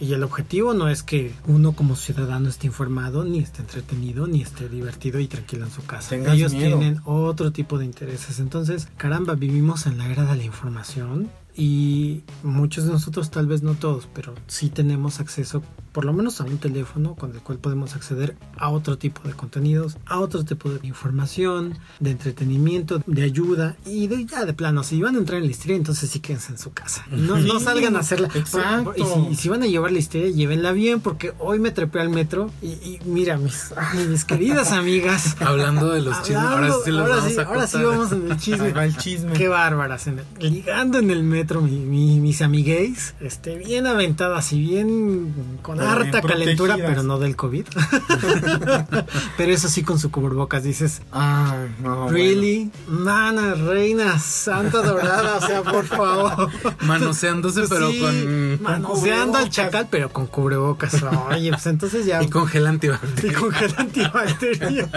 Y el objetivo no es que uno como ciudadano esté informado, ni esté entretenido, ni esté divertido y tranquilo en su casa. Tengas Ellos miedo. tienen otro tipo de intereses. Entonces, caramba, vivimos en la era de la información y muchos de nosotros, tal vez no todos, pero sí tenemos acceso por lo menos a un teléfono con el cual podemos acceder a otro tipo de contenidos, a otro tipo de información, de entretenimiento, de ayuda y de ya de plano, si van a entrar en la histeria, entonces sí quédense en su casa. No, salgan a hacerla. exacto. Y si, y si van a llevar la histeria, llévenla bien porque hoy me trepé al metro y, y mira, mis, ay, mis queridas amigas. Hablando de los chismes, ahora sí los ahora vamos sí, a ahora sí vamos en el chisme. El. Qué bárbaras. en el- ligando en el metro, mi- mi- mis amigues, este, bien aventadas y bien con harta calentura, pero no del COVID. pero eso sí con su cubrebocas dices, Ay, no. really, mana, reina, santa dorada, o sea, por favor. Manoseándose, pero Sí, con. manoseando al chacal, pero con cubrebocas. Oye, pues entonces ya. Y con gel y antibacterial. con gel antibacterial.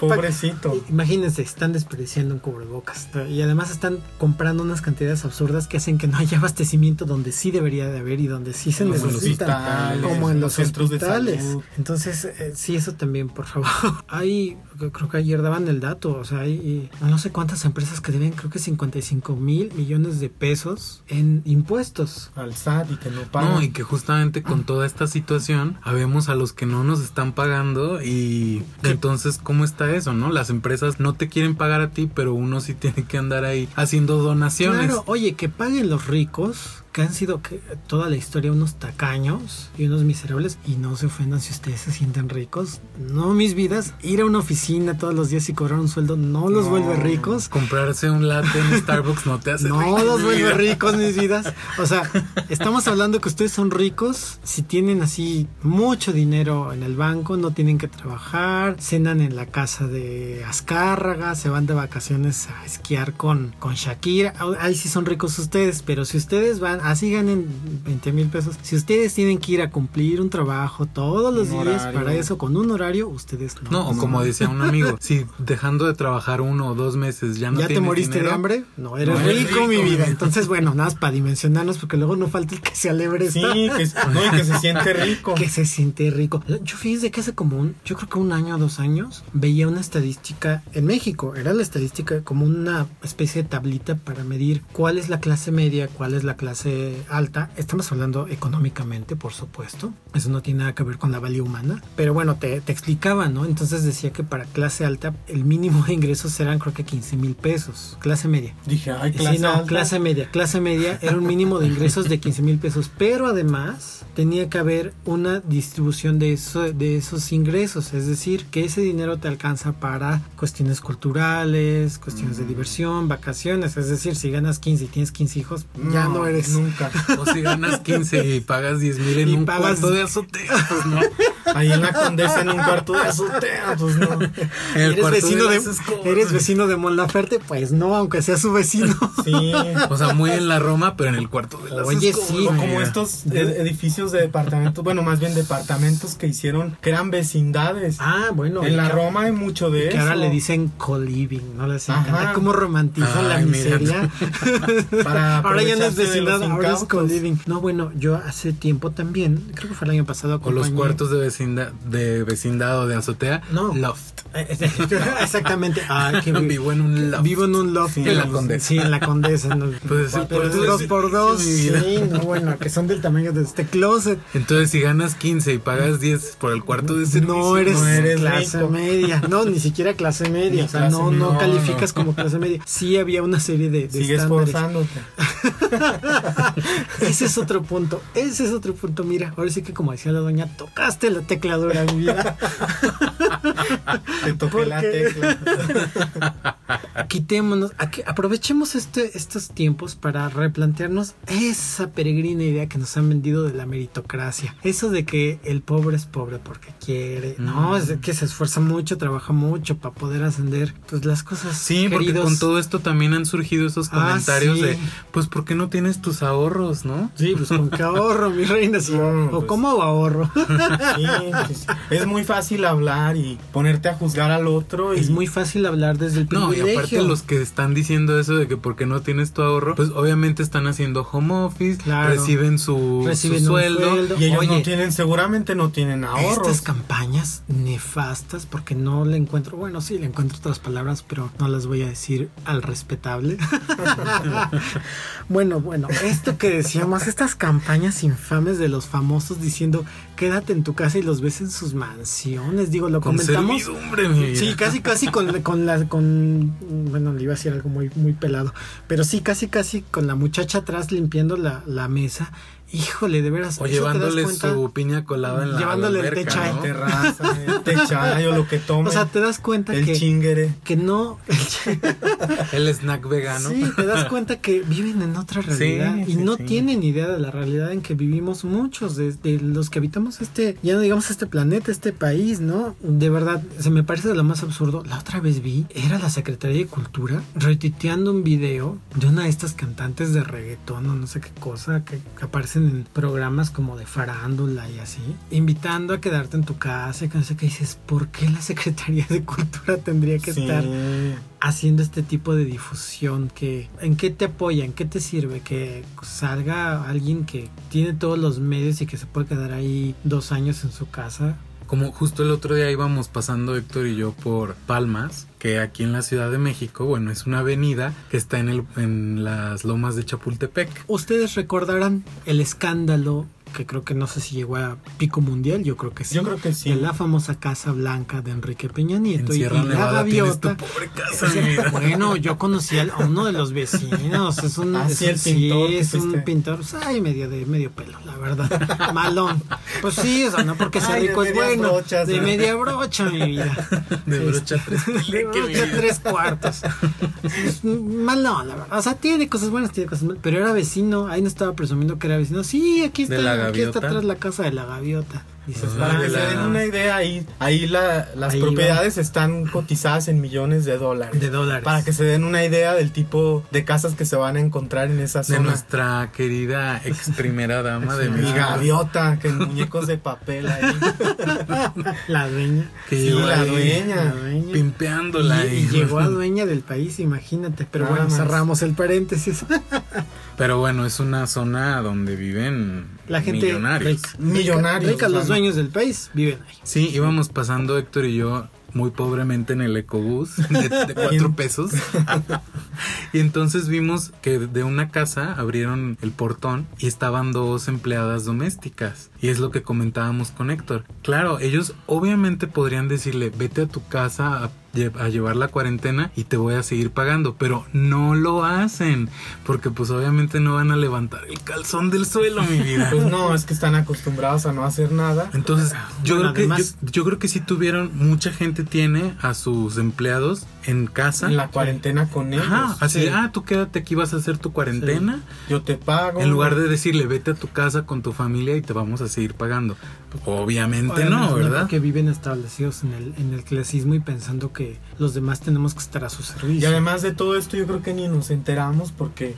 bueno, Pobrecito. Imagínense, están desperdiciando un cubrebocas y además están comprando unas cantidades absurdas que hacen que no haya abastecimiento donde sí debería de haber y donde sí se necesitan, hospitales, como en los los centros de hospitales. salud. Entonces, eh, sí, eso también, por favor. Hay, creo que ayer daban el dato, o sea, hay no sé cuántas empresas que deben, creo que 55 mil millones de pesos en impuestos. Al SAT y que no pagan. No, y que justamente con toda esta situación, habemos a los que no nos están pagando y entonces, ¿cómo está eso, no? Las empresas no te quieren pagar a ti, pero uno sí tiene que andar ahí haciendo donaciones. Claro, oye, que paguen los ricos, que han sido que toda la historia unos tacaños y unos miserables, y no se ofendan si ustedes se sienten ricos. No, mis vidas, ir a una oficina todos los días y cobrar un sueldo no los No. vuelve ricos. Comprarse un latte en Starbucks no te hace No rico, los vuelve ricos, mis vidas. O sea, estamos hablando que ustedes son ricos si tienen así mucho dinero en el banco, no tienen que trabajar, cenan en la casa de Azcárraga, se van de vacaciones a esquiar con, con Shakira. Ahí sí son ricos ustedes, pero si ustedes van, así ganen 20 mil pesos, si ustedes tienen que ir a cumplir un trabajo todos los Un días horario. para eso con un horario, ustedes no. No, o como decía un amigo, si dejando de trabajar uno o dos meses ya no ¿Ya te moriste de hambre? No, eres No eres rico, mi vida. Entonces, bueno, nada más para dimensionarnos, porque luego no falta el que se alebre. Sí, que, no, y que se siente rico. que se siente rico. Yo fíjese que hace como un, yo creo que un año o dos años, veía una estadística en México. Era la estadística como una especie de tablita para medir cuál es la clase media, cuál es la clase alta. Estamos hablando económicamente, por supuesto. Eso no tiene nada que ver con la valía humana. Pero bueno, te, te explicaba, ¿no? Entonces decía que para clase alta el mínimo de ingresos eran creo que 15 mil pesos. Clase media. Dije, ay, Sí, clase no, alta. clase media. Clase media era un mínimo de ingresos de 15 mil pesos, pero además tenía que haber una distribución de, eso, de esos ingresos, es decir, que ese dinero te alcanza para cuestiones culturales, cuestiones Mm. de diversión, vacaciones, es decir, si ganas 15 y tienes 15 hijos, ya no eres... Nunca. o si ganas 15 y pagas 10 mil en Y un pagas- cuarto de azotea, pues no. Ahí en la condesa en un cuarto de azotea, pues no. El ¿Eres vecino, de, escobas. ¿Eres vecino de? Pues no, aunque sea su vecino. Sí. O sea, muy en la Roma, pero en el cuarto de las Oye, sí, O como estos ed- edificios de departamentos, bueno, más bien departamentos que hicieron, que eran vecindades. Ah, bueno. en la que- Roma hay mucho de Que eso. ahora le dicen co-living, ¿no? Les encanta Ajá. cómo romantizan la miseria. Para ahora ya no es de vecindad, ahora es co-living. No, bueno, yo hace tiempo también, creo que fue el año pasado. O los acompañé- cuartos de vecindad, de vecindad o de azotea. No. Loft. Eh, eh, Exactamente. Ah, que vi- Vivo en un loft. Vivo en un loft. Sí, en la Condesa. Sí, en la condesa. ¿no? Pues, Pero dos por dos. Sí, no, bueno, que son del tamaño de este closet. Entonces, si ganas 15 y pagas 10 por el cuarto de servicio, No eres, no eres clase rico. media. No, ni siquiera clase media. Ni o sea, no, no calificas como clase media. Sí había una serie de, de Sigue estándares. esforzándote. ese es otro punto, ese es otro punto. Mira, ahora sí que como decía la doña, tocaste la tecladura, mi vida. Te toqué la tecla. Quitémonos, aprovechemos este, estos tiempos para replantearnos esa peregrina idea que nos han vendido de la meritocracia. Eso de que el pobre es pobre porque quiere. No, es que se esfuerza mucho, trabaja mucho para poder ascender pues las cosas. Sí, porque con todo esto también han surgido esos ah, comentarios de, pues, ¿por qué no tienes tus ahorros, no? Sí, pues con qué ahorro, mi reina. o pues. cómo ahorro. Sí, es muy fácil hablar y ponerte a juzgar al otro. Es muy fácil hablar desde el privilegio. No, y aparte los que están diciendo eso de que porque no tienes tu ahorro, pues obviamente están haciendo home office, reciben su, sueldo, y ellos no tienen, seguramente no tienen ahorros. Estas campañas nefastas, porque no le encuentro, bueno, sí le encuentro otras palabras, pero no las voy a decir al respetable. bueno, bueno, esto que decíamos, estas campañas infames de los famosos diciendo quédate en tu casa y los ves en sus mansiones, digo, lo comentamos. Sí, casi, casi con, con la, con, bueno, le iba a decir algo muy, muy pelado, pero sí, casi, casi con la muchacha atrás limpiando la, la mesa Híjole, de veras. O llevándole su piña colada en la Llevándole el techa ¿no? terraza, el lo que tome. O sea, te das cuenta el que... chingere. Que no... El, snack vegano. Sí, te das cuenta que viven en otra realidad y no tienen idea de la realidad en que vivimos muchos de, los que habitamos este, ya no digamos este planeta, este país, ¿no? De verdad, se me parece de lo más absurdo. La otra vez vi, era la Secretaría de Cultura retuiteando un video de una de estas cantantes de reggaetón o no sé qué cosa que, que en programas como de farándula y así, invitando a quedarte en tu casa y que no sé qué dices, ¿por qué la Secretaría de Cultura tendría que estar haciendo este tipo de difusión? Que, ¿En qué te apoya? ¿En qué te sirve? Que salga alguien que tiene todos los medios y que se puede quedar ahí dos años en su casa como justo el otro día íbamos pasando Héctor y yo por Palmas, que aquí en la Ciudad de México, bueno, es una avenida que está en, el, en las lomas de Chapultepec. Ustedes recordarán el escándalo que creo que no sé si llegó a pico mundial, yo creo que sí. Yo creo que sí. En la famosa Casa Blanca de Enrique Peña Nieto y, la gaviota. bueno, yo conocí a uno de los vecinos, es un, ah, es, el pintor, es un pintor, pues, ay, medio de medio pelo, la verdad. Malón. Pues sí, eso no porque sea rico es bueno. de media brocha, mi vida. De brocha tres, de brocha tres cuartos. Malón, la verdad. O sea, tiene cosas buenas, tiene cosas malas, pero era vecino, ahí no estaba presumiendo que era vecino. Sí, aquí está aquí está atrás la casa de la gaviota. Dices, para que se den una idea, ahí, ahí las propiedades están cotizadas en millones de dólares. De dólares. Para que se den una idea del tipo de casas que se van a encontrar en esa zona. De nuestra querida ex primera dama de Mi gaviota, que muñecos de papel ahí. la dueña. sí, la dueña. Pimpeándola. Y, y, llegó a dueña del país, imagínate. Pero bueno, cerramos el paréntesis. Pero bueno, es una zona donde viven la gente millonarios. millonarios. los dueños del país viven ahí. Sí, íbamos pasando Héctor y yo muy pobremente en el ecobús de, cuatro pesos. y entonces vimos que de una casa abrieron el portón y estaban dos empleadas domésticas. Y es lo que comentábamos con Héctor. Claro, ellos obviamente podrían decirle, vete a tu casa a a llevar la cuarentena y te voy a seguir pagando, pero no lo hacen, porque pues obviamente no van a levantar el calzón del suelo, mi vida. Pues no, es que están acostumbrados a no hacer nada. Entonces, yo creo que yo, creo que si tuvieron mucha gente tiene a sus empleados en casa. En la cuarentena con ellos. así, ah, tú quédate aquí, vas a hacer tu cuarentena. Yo te pago. En lugar de decirle, vete a tu casa con tu familia y te vamos a seguir pagando. Obviamente, no, ¿verdad? Que viven establecidos en el, en el clasismo y pensando que los demás tenemos que estar a su servicio. Y además de todo esto, yo creo que ni nos enteramos porque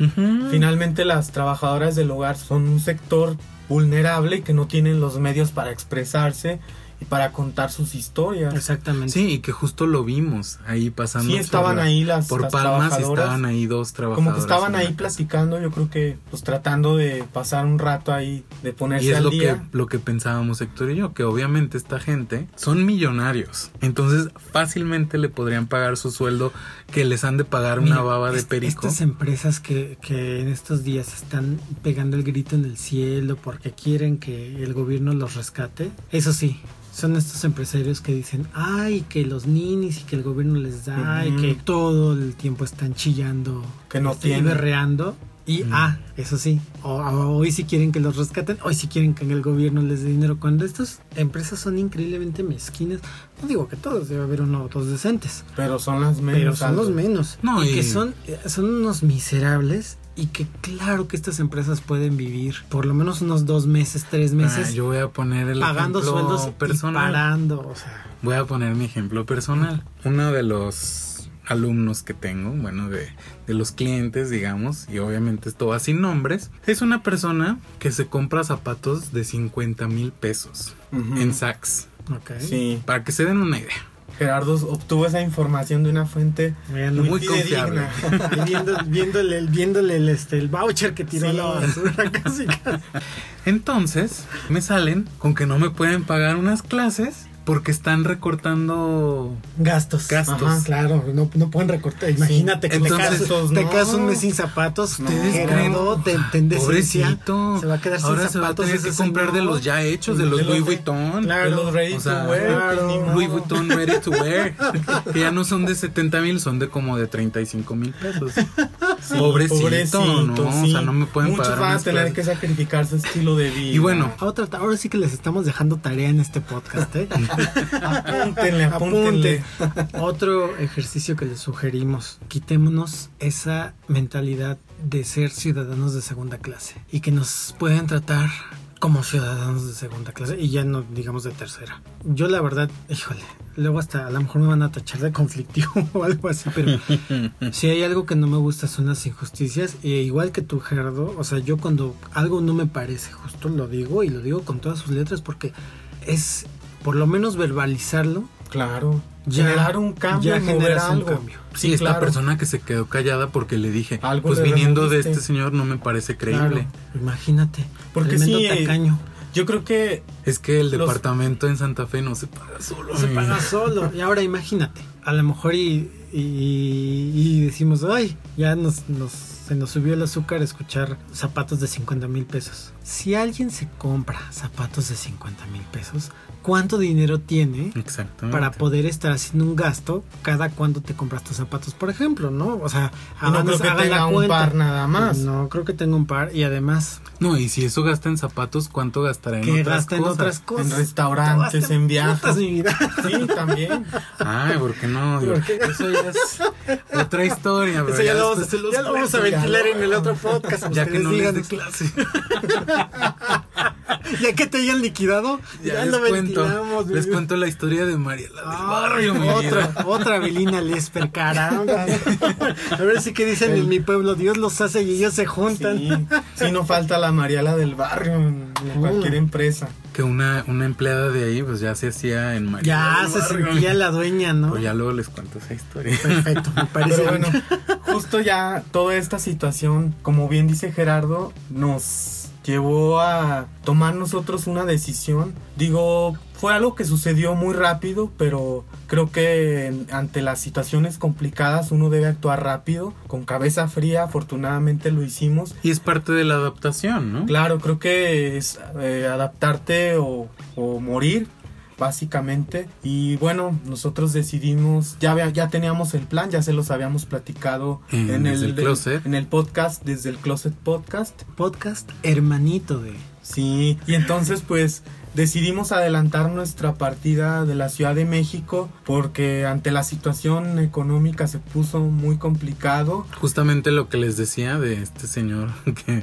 finalmente las trabajadoras del hogar son un sector vulnerable y que no tienen los medios para expresarse para contar sus historias. Exactamente. Sí, y que justo lo vimos ahí pasando. Sí, estaban ahí las por Palmas estaban ahí dos trabajadoras. Como que estaban ahí platicando, yo creo que pues tratando de pasar un rato ahí, de ponerse y es al lo día. Que, lo que pensábamos Héctor y yo, que obviamente esta gente son millonarios. Entonces fácilmente le podrían pagar su sueldo que les han de pagar una baba de perico. Estas empresas que, que en estos días están pegando el grito en el cielo porque quieren que el gobierno los rescate. Eso sí, son estos empresarios que dicen, ay, que los ninis y que el gobierno les da y que todo el tiempo están chillando que no este, y berreando Y, ah, eso sí, o- o- hoy si quieren que los rescaten, hoy si quieren que el gobierno les dé dinero. Cuando estas empresas son increíblemente mezquinas, no digo que todos, debe haber uno o dos decentes, Pero son las menos. pero son los menos. No, y, y- que son, eh, son unos miserables y que claro que estas empresas pueden vivir por lo menos unos dos meses, tres meses, Ah, yo voy a poner el pagando ejemplo sueldos y personal. parando. O sea, Voy a poner mi ejemplo personal. Uno de los alumnos que tengo, bueno, de, de los clientes, digamos, y obviamente esto va sin nombres, es una persona que se compra zapatos de 50 mil pesos en Saks. ok. Sí. Para que se den una idea. Gerardo obtuvo esa información de una fuente muy, viendo, viéndole, viéndole el, este, el voucher que tiró Sí. la basura casi casi. Entonces, me salen con que no me pueden pagar unas clases porque están recortando Gastos. Gastos. Ajá, claro, no, no pueden recortar. Imagínate que Entonces, te, casas, te no. casas un mes sin zapatos. ¿Ustedes Gerardo, te, te en decencia, Pobrecito. Se va a quedar sin Ahora zapatos. se va a tener que comprar de los ya hechos, de los De los Louis de- Vuitton. Claro. De los ready O sea, to wear, claro. pues, modo. Louis Vuitton Ready to Wear. que ya no son de 70 mil, son de como de 35 mil pesos. Sí, pobrecito, ¿no? O sea, no me pueden Muchos pagar van a tener que sacrificar su estilo de vida. Y bueno, Otra, ahora sí que les estamos dejando tarea en este podcast, ¿eh? apúntenle, apúntenle. Otro ejercicio que les sugerimos, quitémonos esa mentalidad de ser ciudadanos de segunda clase y que nos pueden tratar como ciudadanos de segunda clase y ya no digamos de tercera. Yo la verdad, híjole, luego hasta a lo mejor me van a tachar de conflictivo o algo así, pero si hay algo que no me gusta son las injusticias y igual que tú Gerardo, o sea, yo cuando algo no me parece justo lo digo y lo digo con todas sus letras porque es por lo menos verbalizarlo Claro. Ya- generar un cambio, ya mover generas un algo. cambio. sí, esta claro. persona que se quedó callada porque le dije, Algo pues viniendo de este señor no me parece creíble. Claro, imagínate. Porque tremendo sí, eh, tacaño. Yo creo que Es que el Los- departamento en Santa Fe no se paga solo. se amigo. paga solo. Y ahora imagínate, a lo mejor y, y, y decimos, ay, ya nos, nos, se nos subió el azúcar escuchar zapatos de 50 mil pesos. Si alguien se compra zapatos de 50 mil pesos, ¿cuánto dinero tiene para poder estar haciendo un gasto cada cuando te compras tus zapatos, por ejemplo, ¿no? O sea, y no creo hagan- que tenga un cuenta. par nada más. No, creo que tengo un par y además No, y si eso gasta en zapatos, ¿cuánto gastará en otras gasta en cosas? otras cosas. En restaurantes, en viajes. Sí, también. Ay, ¿por qué no? ¿Por qué? Eso ya es otra historia, pero Eso ya, lo se los ya lo vamos a ventilar en el otro podcast. Ya que no digan. les dé clase. ya que te hayan liquidado, ya, lo cuento, les cuento la historia de Mariela del barrio, mi otra, vida. otra Belina Lesper, caramba. A ver si que dicen en mi pueblo, Dios los hace y ellos se juntan. Sí, sí, no falta la Mariela del barrio en en cualquier empresa. Que una, una empleada de ahí, pues ya se hacía en Mariela Ya del se barrio. sentía la dueña, ¿no? Pues ya luego les cuento esa historia. Perfecto, me parece Pero bueno, justo ya toda esta situación, como bien dice Gerardo, nos llevó a tomar nosotros una decisión. Digo, fue algo que sucedió muy rápido, pero creo que ante las situaciones complicadas uno debe actuar rápido, con cabeza fría, afortunadamente lo hicimos. Y es parte de la adaptación, ¿no? Claro, creo que es eh, adaptarte o, o morir, básicamente. Y bueno, nosotros decidimos, ya, había- ya teníamos el plan, ya se los habíamos platicado En en, el, el Closet. en el podcast, desde el Closet Podcast. Podcast hermanito de. Sí, y entonces pues decidimos adelantar nuestra partida de la Ciudad de México porque ante la situación económica se puso muy complicado. Justamente lo que les decía de este señor que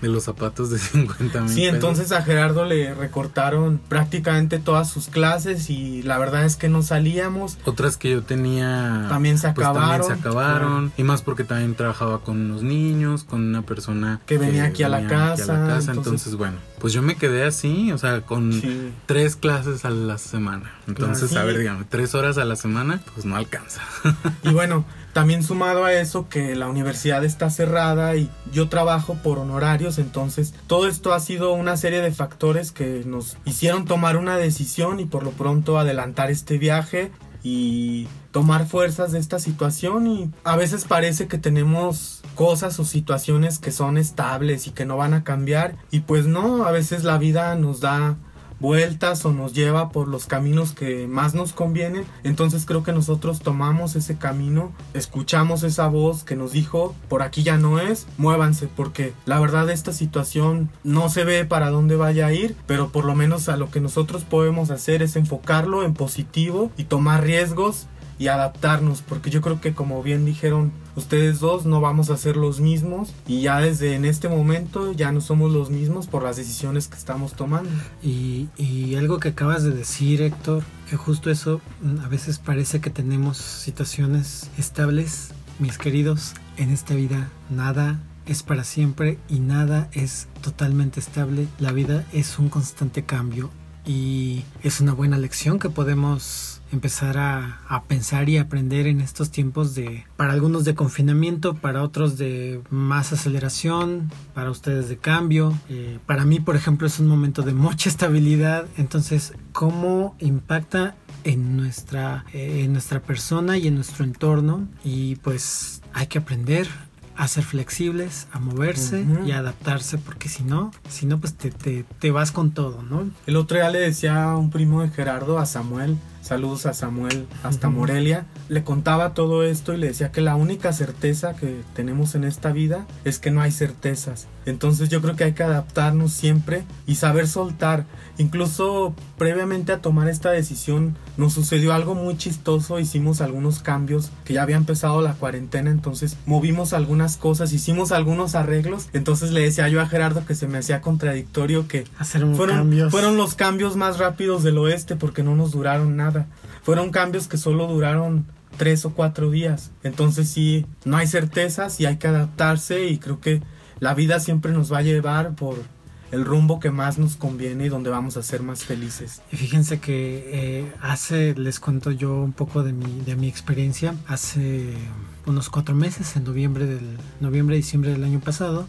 de los zapatos de 50 mil Sí, entonces a Gerardo le recortaron prácticamente todas sus clases y la verdad es que no salíamos. Otras que yo tenía También se pues, acabaron. también se acabaron. Y más porque también trabajaba con unos niños, con una persona Que venía aquí a la venía casa, Entonces, entonces- bueno, pues yo me quedé así, o sea, con Sí. tres clases a la semana. Entonces, Claro. a ver, dígame, tres horas a la semana, pues no alcanza. Y bueno, también sumado a eso que la universidad está cerrada y yo trabajo por honorarios, entonces todo esto ha sido una serie de factores que nos hicieron tomar una decisión y por lo pronto adelantar este viaje y tomar fuerzas de esta situación. Y a veces parece que tenemos cosas o situaciones que son estables y que no van a cambiar y pues no, a veces la vida nos da vueltas o nos lleva por los caminos que más nos convienen. Entonces creo que nosotros tomamos ese camino, escuchamos esa voz que nos dijo, por aquí ya no es, muévanse, porque la verdad esta situación no se ve para dónde vaya a ir, pero por lo menos a lo que nosotros podemos hacer es enfocarlo en positivo y tomar riesgos y adaptarnos, porque yo creo que como bien dijeron ustedes dos, no vamos a ser los mismos y ya desde en este momento ya no somos los mismos por las decisiones que estamos tomando. Y, y algo que acabas de decir, Héctor, que justo eso, a veces parece que tenemos situaciones estables, mis queridos, en esta vida nada es para siempre y nada es totalmente estable. La vida es un constante cambio y es una buena lección que podemos empezar a, a, pensar y aprender en estos tiempos de, para algunos de confinamiento, para otros de más aceleración, para ustedes de cambio. Eh, para mí, por ejemplo, es un momento de mucha estabilidad. Entonces, ¿cómo impacta en nuestra, eh, en nuestra persona y en nuestro entorno? Y pues hay que aprender a ser flexibles, a moverse uh -huh. y a adaptarse, porque si no, si no, pues te, te, te, vas con todo, ¿no? El otro día le decía a un primo de Gerardo, a Samuel, saludos a Samuel hasta. Morelia, le contaba todo esto y le decía que la única certeza que tenemos en esta vida es que no hay certezas. Entonces yo creo que hay que adaptarnos siempre y saber soltar. Incluso previamente a tomar esta decisión nos sucedió algo muy chistoso, hicimos algunos cambios que ya había empezado la cuarentena, entonces movimos algunas cosas, hicimos algunos arreglos, entonces le decía yo a Gerardo que se me hacía contradictorio que Hacer fueron, cambios. fueron los cambios más rápidos del oeste porque no nos duraron nada. Fueron cambios que solo duraron tres o cuatro días. Entonces sí, no hay certezas y hay que adaptarse y creo que la vida siempre nos va a llevar por el rumbo que más nos conviene y donde vamos a ser más felices. Y fíjense que eh, hace, les cuento yo un poco de mi, de mi experiencia, hace unos cuatro meses, en noviembre del noviembre, diciembre del año pasado,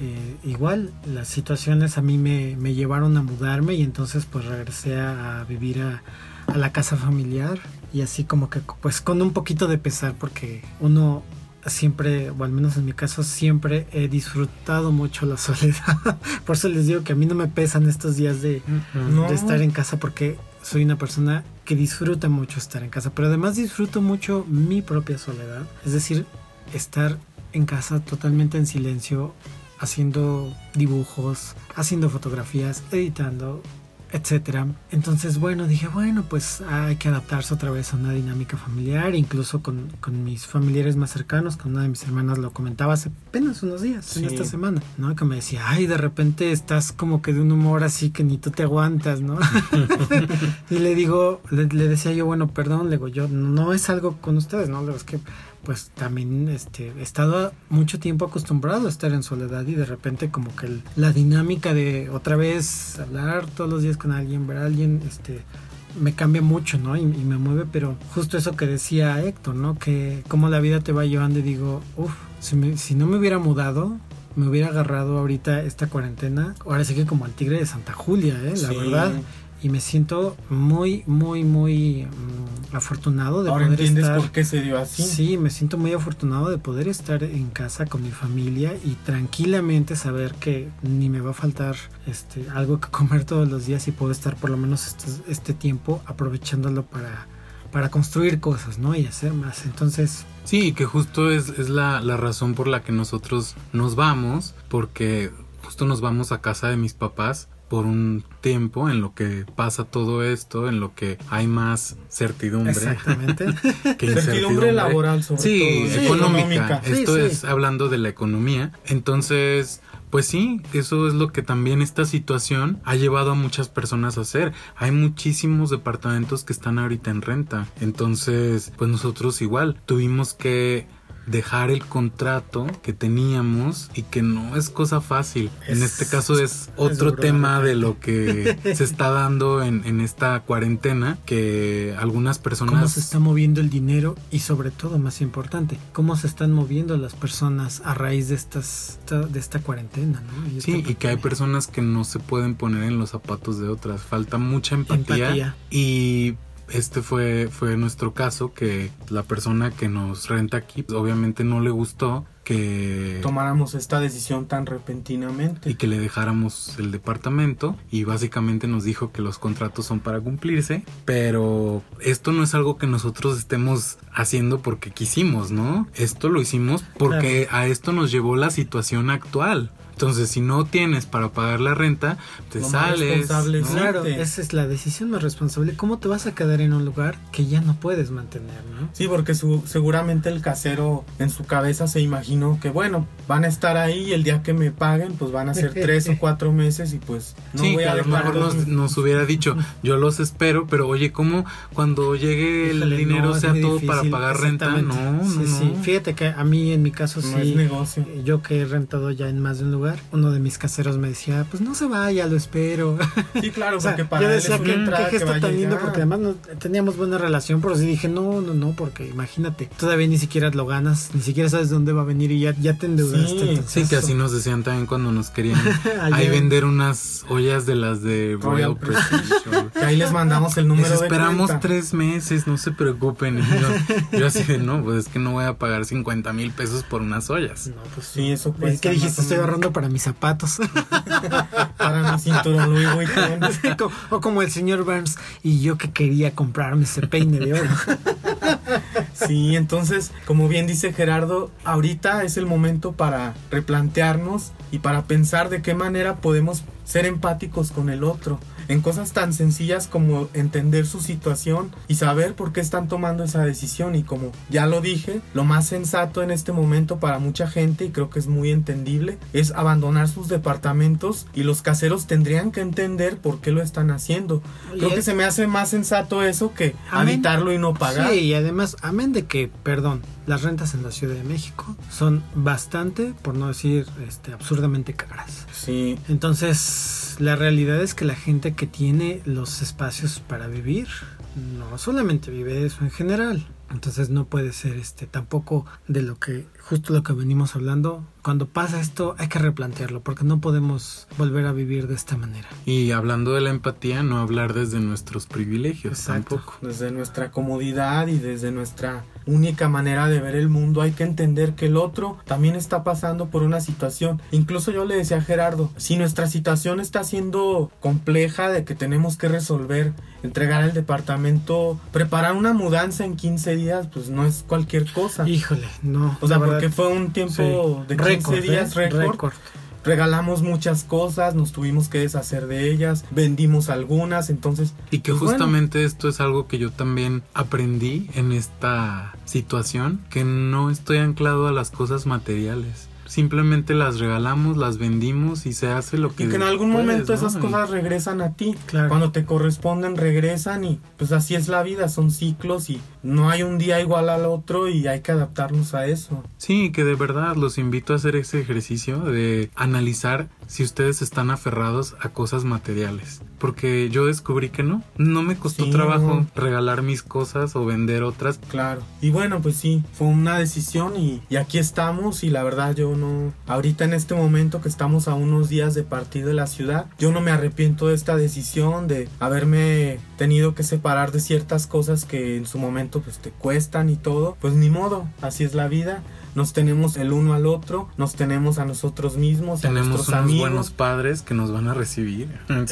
eh, igual las situaciones a mí me, me, llevaron a mudarme y entonces pues regresé a, a vivir a, a la casa familiar y así como que pues con un poquito de pesar porque uno siempre, o al menos en mi caso, siempre he disfrutado mucho la soledad. Por eso les digo que a mí no me pesan estos días de, no. de, estar en casa porque soy una persona que disfruta mucho estar en casa, pero además disfruto mucho mi propia soledad. Es decir, estar en casa totalmente en silencio, haciendo dibujos, haciendo fotografías, editando, etcétera. Entonces, bueno, dije, bueno, pues hay que adaptarse otra vez a una dinámica familiar, incluso con, con mis familiares más cercanos, con una de mis hermanas lo comentaba hace apenas unos días, sí. en esta semana, ¿no? Que me decía, ay, de repente estás como que de un humor así que ni tú te aguantas, ¿no? y le digo, le, le, decía yo, bueno, perdón, le digo, yo no es algo con ustedes, ¿no? Le digo, es que pues también este, he estado mucho tiempo acostumbrado a estar en soledad y de repente como que el, la dinámica de otra vez hablar todos los días con alguien, ver a alguien, este, me cambia mucho, ¿no? Y, y, me mueve, pero justo eso que decía Héctor, ¿no? Que cómo la vida te va llevando y digo, uff, si, si no me hubiera mudado, me hubiera agarrado ahorita esta cuarentena, ahora sí que como al tigre de Santa Julia, ¿eh? La sí. verdad y me siento muy, muy, muy um, afortunado de Ahora poder entiendes estar. por qué se dio así. Sí, me siento muy afortunado de poder estar en casa con mi familia y tranquilamente saber que ni me va a faltar este algo que comer todos los días y puedo estar por lo menos este, este tiempo aprovechándolo para para construir cosas, ¿no? Y hacer más. Entonces... Sí, que justo es, es la, la razón por la que nosotros nos vamos, porque justo nos vamos a casa de mis papás por un tiempo en lo que pasa todo esto, en lo que hay más certidumbre. Exactamente. que certidumbre laboral, sobre sí, todo. Sí, económica. Esto sí, es hablando de la economía. Entonces, pues sí, eso es lo que también esta situación ha llevado a muchas personas a hacer. Hay muchísimos departamentos que están ahorita en renta. Entonces, pues nosotros igual tuvimos que dejar el contrato que teníamos y que no es cosa fácil. Es, en este caso es otro es tema de lo que se está dando en, en, esta cuarentena, que algunas personas... ¿Cómo se está moviendo el dinero? Y sobre todo, más importante, ¿cómo se están moviendo las personas a raíz de, estas, de esta cuarentena? ¿no? Y sí, y que hay personas que no se pueden poner en los zapatos de otras. Falta mucha empatía. empatía. Y este fue, fue nuestro caso, que la persona que nos renta aquí obviamente no le gustó que tomáramos esta decisión tan repentinamente. y que le dejáramos el departamento y básicamente nos dijo que los contratos son para cumplirse, pero esto no es algo que nosotros estemos haciendo porque quisimos, ¿no? Esto lo hicimos porque a esto nos llevó la situación actual. Entonces, si no tienes para pagar la renta, te Lo sales. responsable ¿no? Claro, esa es la decisión más responsable. ¿Cómo te vas a quedar en un lugar que ya no puedes mantener, no? Sí, porque su- seguramente el casero en su cabeza se imaginó que, bueno, van a estar ahí y el día que me paguen, pues van a ser tres o cuatro meses y pues no sí, voy a a lo mejor nos, nos hubiera dicho, yo los espero, pero oye, ¿cómo cuando llegue el Híjole, dinero no, sea todo difícil, para pagar renta? No, no, Sí, no. sí. Fíjate que a mí en mi caso no sí. es negocio. Yo que he rentado ya en más de un lugar, uno de mis caseros me decía, pues no se vaya, lo espero. Sí, claro, O sea, porque para yo él decía es una que entrada qué que gesto tan lindo porque además no- teníamos buena relación, pero sí dije, no, no, no, porque imagínate, todavía ni siquiera lo ganas, ni siquiera sabes dónde va a venir y ya, ya te endeudaste. Sí, entonces, Sí, que así nos decían también cuando nos querían ahí en- vender unas ollas de las de Royal Royal Prestige. Ahí les mandamos el Les número de esperamos cuenta. tres meses, no se preocupen. Y yo, yo así de, no, pues es que no voy a pagar 50 mil pesos por unas ollas. No, pues Sí, eso ¿Qué cuesta dijiste? Estoy ahorrando para mis zapatos. Para mi cinturón Louis Vuitton. Co- o como el señor Burns y yo que quería comprarme ese peine de oro. Sí, entonces, como bien dice Gerardo, ahorita es el momento para replantearnos y para pensar de qué manera podemos ser empáticos con el otro. En cosas tan sencillas como entender su situación y saber por qué están tomando esa decisión. Y como ya lo dije, lo más sensato en este momento para mucha gente, y creo que es muy entendible, es abandonar sus departamentos y los caseros tendrían que entender por qué lo están haciendo. Creo que se me hace más sensato eso que Amén. habitarlo y no pagar. Sí, y además, amén de que, perdón, las rentas en la Ciudad de México son bastante, por no decir este, absurdamente caras. Sí, Entonces, la realidad es que la gente que tiene los espacios para vivir, no solamente vive eso en general. Entonces no puede ser este tampoco de lo que justo lo que venimos hablando. Cuando pasa esto hay que replantearlo porque no podemos volver a vivir de esta manera. Y hablando de la empatía, no hablar desde nuestros privilegios Exacto. tampoco. desde nuestra comodidad y desde nuestra única manera de ver el mundo hay que entender que el otro también está pasando por una situación. Incluso yo le decía a Gerardo, si nuestra situación está siendo compleja de que tenemos que resolver, entregar el departamento, preparar una mudanza en 15 días, pues no es cualquier cosa. Híjole, no. o sea, porque fue un tiempo sí. de 15 Récord, días ¿eh? récord. Regalamos muchas cosas, nos tuvimos que deshacer de ellas, vendimos algunas, entonces... Y que pues bueno, justamente esto es algo que yo también aprendí en esta situación, que no estoy anclado a las cosas materiales. Simplemente las regalamos, las vendimos y se hace lo que... Y que en algún puedes, momento ¿no? esas cosas regresan a ti. Claro. Cuando te corresponden regresan y pues así es la vida, son ciclos y no hay un día igual al otro y hay que adaptarnos a eso. Sí, que de verdad los invito a hacer ese ejercicio de analizar si ustedes están aferrados a cosas materiales. Porque yo descubrí que no. No me costó Sí, trabajo no. regalar mis cosas o vender otras. Claro. Y bueno, pues sí, fue una decisión y, y aquí estamos y la verdad yo no... Ahorita en este momento que estamos a unos días de partir de la ciudad, yo no me arrepiento de esta decisión de haberme tenido que separar de ciertas cosas que en su momento pues te cuestan y todo. Pues ni modo, así es la vida. Nos tenemos el uno al otro, nos tenemos a nosotros mismos, a Tenemos nuestros unos amigos. buenos padres que nos van a recibir.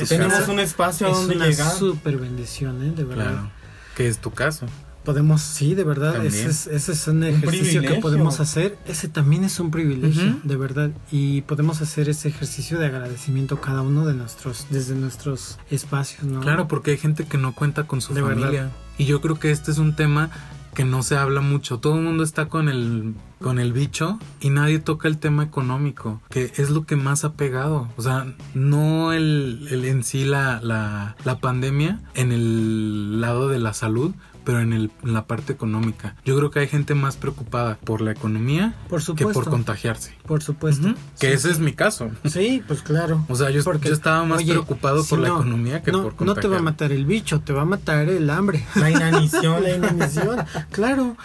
Tenemos casa. un espacio a Es donde una llegar. súper bendición, ¿eh? De verdad. Claro. Que es tu caso. Podemos, sí, de verdad, ese es, ese es un ejercicio que podemos hacer. Ese también es un privilegio, de verdad. Y podemos hacer ese ejercicio de agradecimiento cada uno de nuestros, desde nuestros espacios, ¿no? Claro, porque hay gente que no cuenta con su De familia. verdad. Y yo creo que este es un tema que no se habla mucho. Todo el mundo está con el con el bicho y nadie toca el tema económico, que es lo que más ha pegado. O sea, no el, el en sí la, la, la pandemia en el lado de la salud, pero en, el, en la parte económica. Yo creo que hay gente más preocupada por la economía Por que por contagiarse. Por supuesto. Que Sí, ese es mi caso. Sí, pues claro. O sea, yo, Porque, yo estaba más oye, preocupado si por la no, economía que no, por No contagiarme. te va a matar el bicho, te va a matar el hambre. La inanición. la inanición, claro.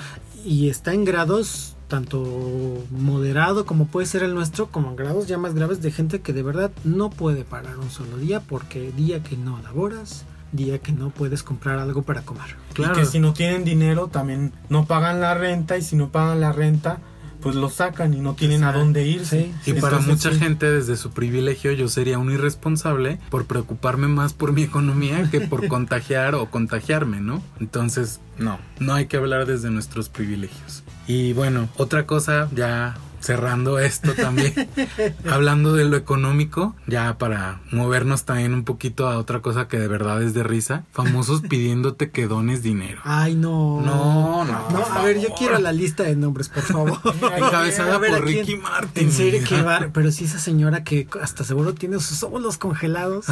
Y está en grados tanto moderado como puede ser el nuestro, como en grados ya más graves de gente que de verdad no puede parar un solo día porque día que no laboras, día que no puedes comprar algo para comer. Claro. Y que si no tienen dinero también no pagan la renta y si no pagan la renta pues lo sacan y no tienen a dónde irse. Sí, Y para mucha sí. gente desde su privilegio yo sería un irresponsable por preocuparme más por mi economía que por contagiar o contagiarme, ¿no? Entonces, no, no hay que hablar desde nuestros privilegios. Y bueno, otra cosa ya cerrando esto también, hablando de lo económico, ya para movernos también un poquito a otra cosa que de verdad es de risa, famosos pidiéndote que dones dinero. Ay, no. No, no, No, a ver, yo quiero la lista de nombres, por favor. Encabezada A ver, por ¿a quién? Ricky Martin. En serio, que va, pero sí esa señora que hasta seguro tiene sus óvulos congelados.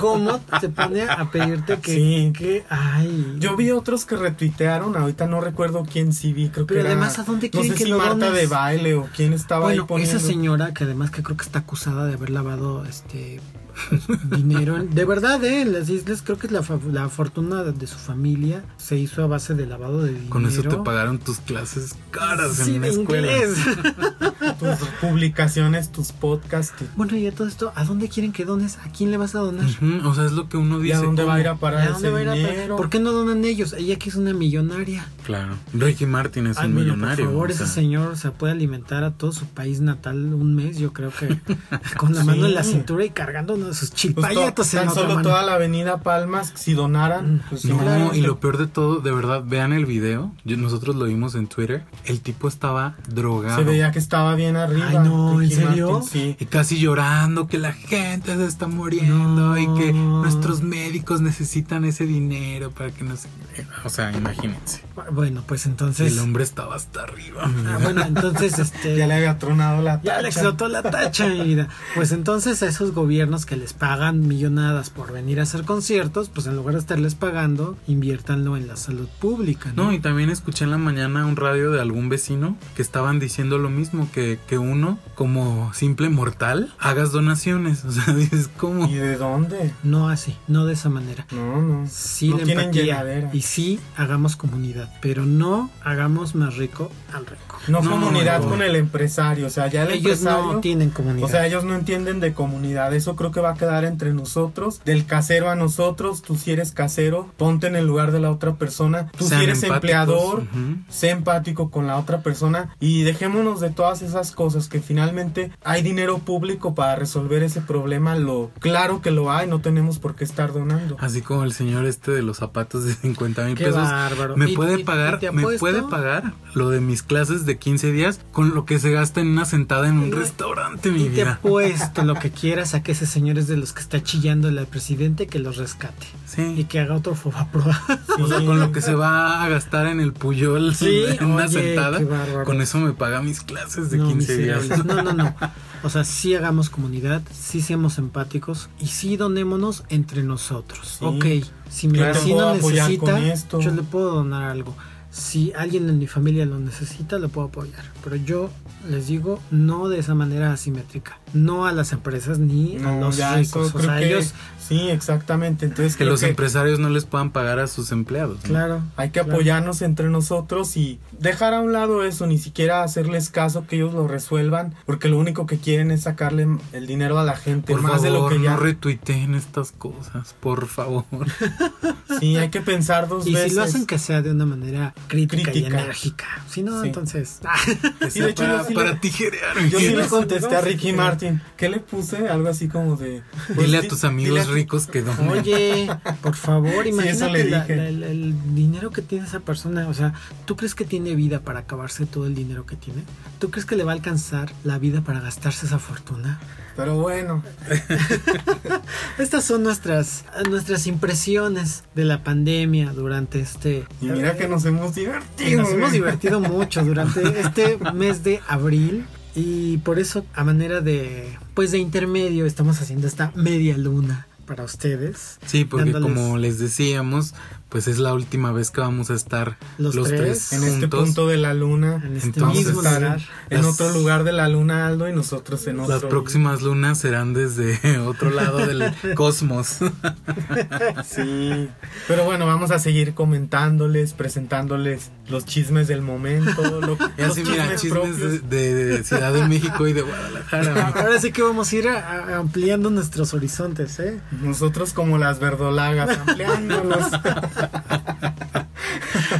¿Cómo te pone a pedirte que, Sí. que ay? Yo vi otros que retuitearon, ahorita no recuerdo quién sí vi, creo que Pero era- además, ¿a dónde No quieren sé que si lo Marta dones? de baile o quién estaba ahí Bueno, poniendo. esa señora que además que creo que está acusada de haber lavado este dinero, de verdad, eh, en las islas creo que la, fa- la fortuna de, su familia se hizo a base de lavado de dinero. Con eso te pagaron tus clases caras Sí, en la escuela. tus publicaciones, tus podcasts. y- bueno, y a todo esto, ¿a dónde quieren que dones? ¿A quién le vas a donar? O sea, es lo que uno ¿Y dice. a dónde va a ir a parar ¿A dónde ese a dinero? ¿Por qué no donan ellos? Ella que es una millonaria. Claro. Ricky Martin es Ay, un millonario. Por favor, o sea, ese señor se puede alimentar a todo su país natal un mes, yo creo que con la mano en la cintura y cargando de sus Pues to- chilpayatos en solo mano. toda la avenida Palmas, si donaran, pues No, claro, y lo peor de todo, de verdad, vean el video. Yo- nosotros lo vimos en Twitter. El tipo estaba drogado. se veía que estaba bien arriba. Ay, no, ¿en serio? Martin, sí. Y casi llorando que la gente se está muriendo No. y que nuestros médicos necesitan ese dinero para que nos... O sea, imagínense. Bueno, pues entonces. el hombre estaba hasta arriba. Ah, bueno, entonces este. Ya le había tronado la Ya le tacha. explotó la tacha, mi vida. Pues entonces a esos gobiernos que les pagan millonadas por venir a hacer conciertos, pues en lugar de estarles pagando, inviértanlo en la salud pública, ¿no? No, y también escuché en la mañana un radio de algún vecino que estaban diciendo lo mismo, que, que uno, como simple mortal, hagas donaciones. O sea, dices, ¿cómo? ¿Y de dónde? No así, no de esa manera. No, no. Sí, no la tienen empatía. llenadera. Y sí, hagamos comunidad, pero no hagamos más rico al rico. No, No, comunidad no. con el empresario, o sea, ya el Ellos empresario... no tienen comunidad. O sea, ellos no entienden de comunidad. Eso creo que va a quedar entre nosotros. Del casero a nosotros. Tú si eres casero, ponte en el lugar de la otra persona. Tú Sean si eres empáticos, empleador, sé empático con la otra persona. Y dejémonos de todas esas cosas que finalmente hay dinero público para resolver ese problema. Lo claro que lo hay, no tenemos por qué estar donando. Así como el señor este de los zapatos de 50 mil pesos. bárbaro. Me puede y- pagar, y te me puede pagar lo de mis clases de 15 días con lo que se gasta en una sentada en un Y- restaurante, mi Y te vida. apuesto lo que quieras a que ese señor es de los que está chillando al presidente que los rescate y Sí. que haga otro fobaproa. O sea, con lo que se va a gastar en el Puyol Sí, en una oye, sentada, con eso me paga mis clases de No, 15 días. No, no, no. O sea, sí hagamos comunidad, sí seamos empáticos y sí donémonos entre nosotros. Sí. Ok, si mi vecino necesita, yo le puedo donar algo. Si alguien en mi familia lo necesita, lo puedo apoyar. Pero yo les digo, no de esa manera asimétrica. No a las empresas ni a los ricos. O sea, ellos, Sí, exactamente. Entonces Que los que empresarios no les puedan pagar a sus empleados. ¿no? claro. Hay que claro. apoyarnos entre nosotros y dejar a un lado eso, ni siquiera hacerles caso que ellos lo resuelvan, porque lo único que quieren es sacarle el dinero a la gente, Por más favor, de lo que ya. no retuiteen estas cosas, por favor. sí, hay que pensar dos Y veces. si lo hacen que sea de una manera crítica, y Crítica. enérgica. Si no, Sí. entonces... Sí, de hecho, para, yo sí para le- tijerear. Yo sí le contesté a Ricky Martin. ¿Qué le puse? Algo así como de. pues, Dile a di- tus dile amigos a- ricos que donen. Oye, por favor, Sí, imagínate le la- la- el, dinero que tiene esa persona. O sea, ¿tú crees que tiene vida para acabarse todo el dinero que tiene? ¿Tú crees que le va a alcanzar la vida para gastarse esa fortuna? Pero bueno, Estas son nuestras, nuestras impresiones de la pandemia durante este... y mira que nos hemos divertido. nos hemos güey. divertido mucho durante este mes de abril. Y por eso, a manera de, pues de intermedio, estamos haciendo esta media luna para ustedes. Sí, porque dándoles- como les decíamos, pues es la última vez que vamos a estar Los los, tres tres, En este punto de la luna. En este Entonces, mismo estar lugar. En Las- otro lugar de la luna, Aldo, y nosotros en otro. Las próximas lunas serán desde otro lado del cosmos. Sí. Pero bueno, vamos a seguir comentándoles, presentándoles los chismes del momento. lo- Y los así, mira, chismes de, propios. de- de Ciudad de México y de Guadalajara. Ahora sí que vamos a ir a- a- ampliando nuestros horizontes, ¿eh? Nosotros como las verdolagas, ampliándonos.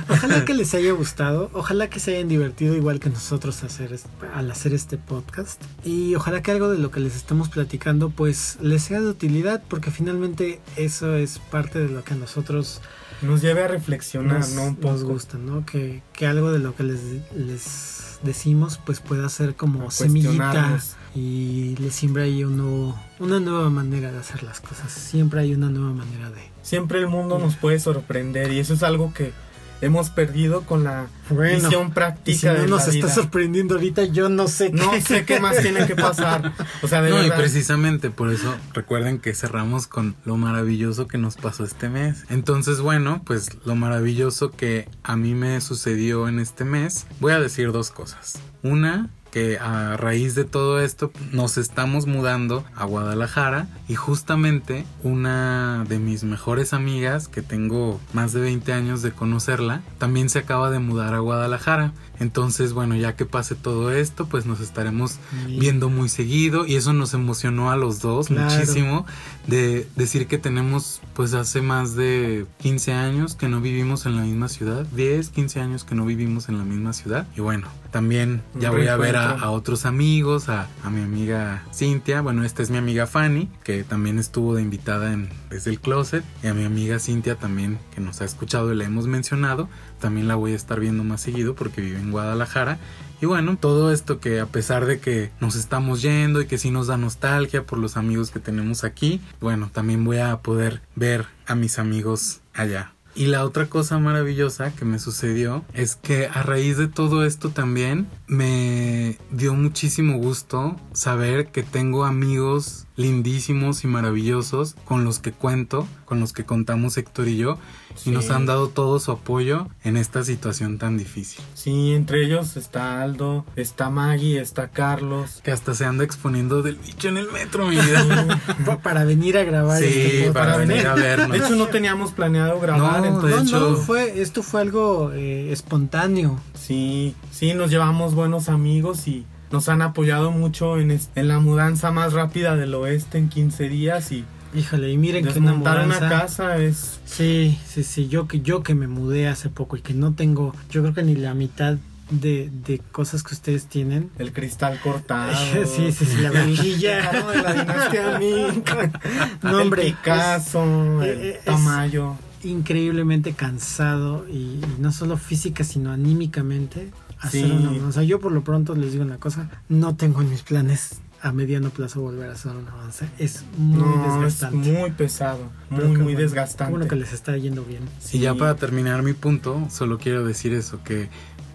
Ojalá que les haya gustado, ojalá que se hayan divertido igual que nosotros hacer, al hacer este podcast y ojalá que algo de lo que les estamos platicando pues les sea de utilidad porque finalmente eso es parte de lo que a nosotros nos lleve a reflexionar, nos, ¿no? Un Nos gusta, ¿no? Que, que algo de lo que les, les decimos pues pueda ser como semillita y le siempre hay uno, una nueva manera de hacer las cosas. Siempre hay una nueva manera de... Siempre el mundo nos puede sorprender y eso es algo que hemos perdido con la visión práctica. Y si no nos está sorprendiendo ahorita, yo no sé qué. No sé qué más tiene que pasar. O sea, de no, y precisamente por eso recuerden que cerramos con lo maravilloso que nos pasó este mes. Entonces, bueno, pues lo maravilloso que a mí me sucedió en este mes, voy a decir dos cosas. Una, que a raíz de todo esto nos estamos mudando a Guadalajara y justamente una de mis mejores amigas que tengo más de 20 años de conocerla también se acaba de mudar a Guadalajara entonces, bueno, ya que pase todo esto, pues nos estaremos viendo muy seguido y eso nos emocionó a los dos muchísimo de decir que tenemos pues hace más de 15 años que no vivimos en la misma ciudad, 10, 15 años que no vivimos en la misma ciudad. Y bueno, también ya voy a ver a, otros amigos, a, a, mi amiga Cintia, bueno, esta es mi amiga Fanny, que también estuvo de invitada en Desde el Closet. Y a mi amiga Cintia también que nos ha escuchado y la hemos mencionado, también la voy a estar viendo más seguido porque vive en Guadalajara. Y bueno, todo esto que a pesar de que nos estamos yendo y que sí nos da nostalgia por los amigos que tenemos aquí, bueno, también voy a poder ver a mis amigos allá. Y la otra cosa maravillosa que me sucedió es que a raíz de todo esto también me dio muchísimo gusto saber que tengo amigos lindísimos y maravillosos con los que cuento, con los que contamos Héctor y yo, y nos han dado todo su apoyo en esta situación tan difícil. Sí, entre ellos está Aldo, está Maggie, está Carlos. Que hasta se anda exponiendo del bicho en el metro, mi vida. para venir a grabar. Sí, este para, venir a vernos. De hecho, no teníamos planeado grabar. No, de hecho... fue, esto fue algo eh, espontáneo. Sí, sí, nos llevamos buenos amigos y nos han apoyado mucho en, en la mudanza más rápida del oeste en 15 días y Híjole, y miren que una mudanza, una casa es Sí, sí, sí, yo que yo que me mudé hace poco y que no tengo, yo creo que ni la mitad de, de cosas que ustedes tienen. El cristal cortado. sí, sí, sí, la vainilla. de la dinastía No, hombre. El Picasso, el eh, Tamayo. Increíblemente cansado y, y, no solo física, sino anímicamente hacer una O sea, yo por lo pronto les digo una cosa, no tengo en mis planes a mediano plazo volver a hacer un avance. Es muy desgastante. Es muy pesado, muy, muy desgastante. Bueno que les está yendo bien. Y ya para terminar mi punto, solo quiero decir eso, que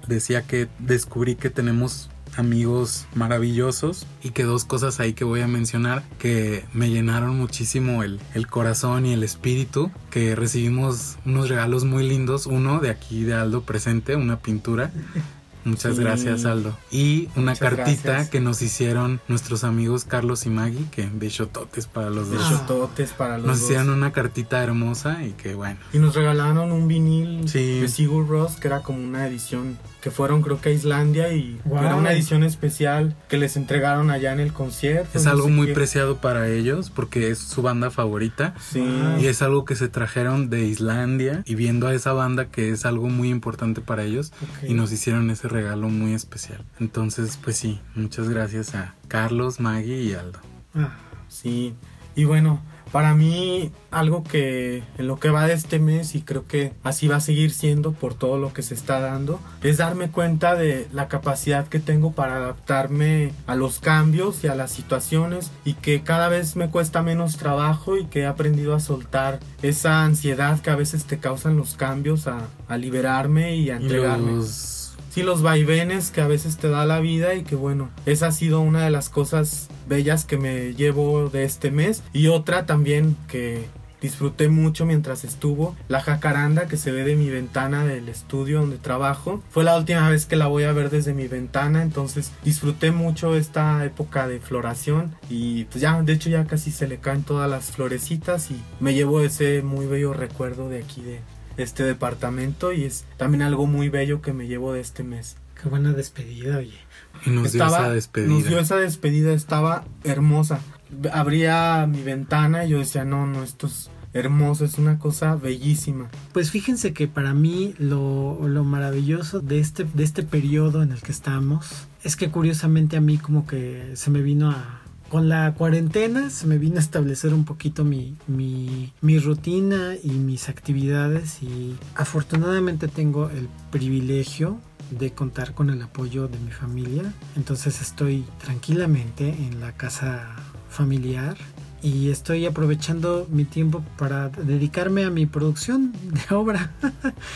decía que descubrí que tenemos amigos maravillosos y que dos cosas ahí que voy a mencionar que me llenaron muchísimo el, el, corazón y el espíritu que recibimos unos regalos muy lindos uno de aquí de Aldo presente una pintura Muchas gracias, Aldo. Y una cartita que nos hicieron nuestros amigos Carlos y Maggie, que besototes para los dos. Besototes para los nos dos. Nos hicieron una cartita hermosa y que bueno. Y nos regalaron un vinil de Sigur Ross, que era como una edición que fueron creo que a Islandia y era una edición especial que les entregaron allá en el concierto. Es algo muy preciado para ellos porque es su banda favorita sí. y es algo que se trajeron de Islandia y viendo a esa banda que es algo muy importante para ellos y nos hicieron ese regalo muy especial. Entonces pues sí, muchas gracias a Carlos, Maggie y Aldo. Ah, sí, y bueno, para mí, algo que en lo que va de este mes, y creo que así va a seguir siendo por todo lo que se está dando, es darme cuenta de la capacidad que tengo para adaptarme a los cambios y a las situaciones, y que cada vez me cuesta menos trabajo y que he aprendido a soltar esa ansiedad que a veces te causan los cambios, a, a liberarme y a entregarme. Los sí, los vaivenes que a veces te da la vida y que bueno, esa ha sido una de las cosas bellas que me llevo de este mes. Y otra también que disfruté mucho mientras estuvo la jacaranda que se ve de mi ventana del estudio donde trabajo. Fue la última vez que la voy a ver desde mi ventana entonces disfruté mucho esta época de floración. Y pues ya de hecho ya casi se le caen todas las florecitas y me llevo ese muy bello recuerdo de aquí de, este departamento y es también algo muy bello que me llevo de este mes. Qué buena despedida, oye. Y nos dio esa despedida. Nos dio esa despedida, estaba hermosa. Abría mi ventana y yo decía, no, no, esto es hermoso, es una cosa bellísima. Pues fíjense que para mí lo, lo maravilloso de este, de este periodo en el que estamos es que curiosamente a mí como que se me vino a... Con la cuarentena se me vino a establecer un poquito mi, mi, rutina y mis actividades y afortunadamente tengo el privilegio de contar con el apoyo de mi familia. Entonces estoy tranquilamente en la casa familiar y estoy aprovechando mi tiempo para dedicarme a mi producción de obra.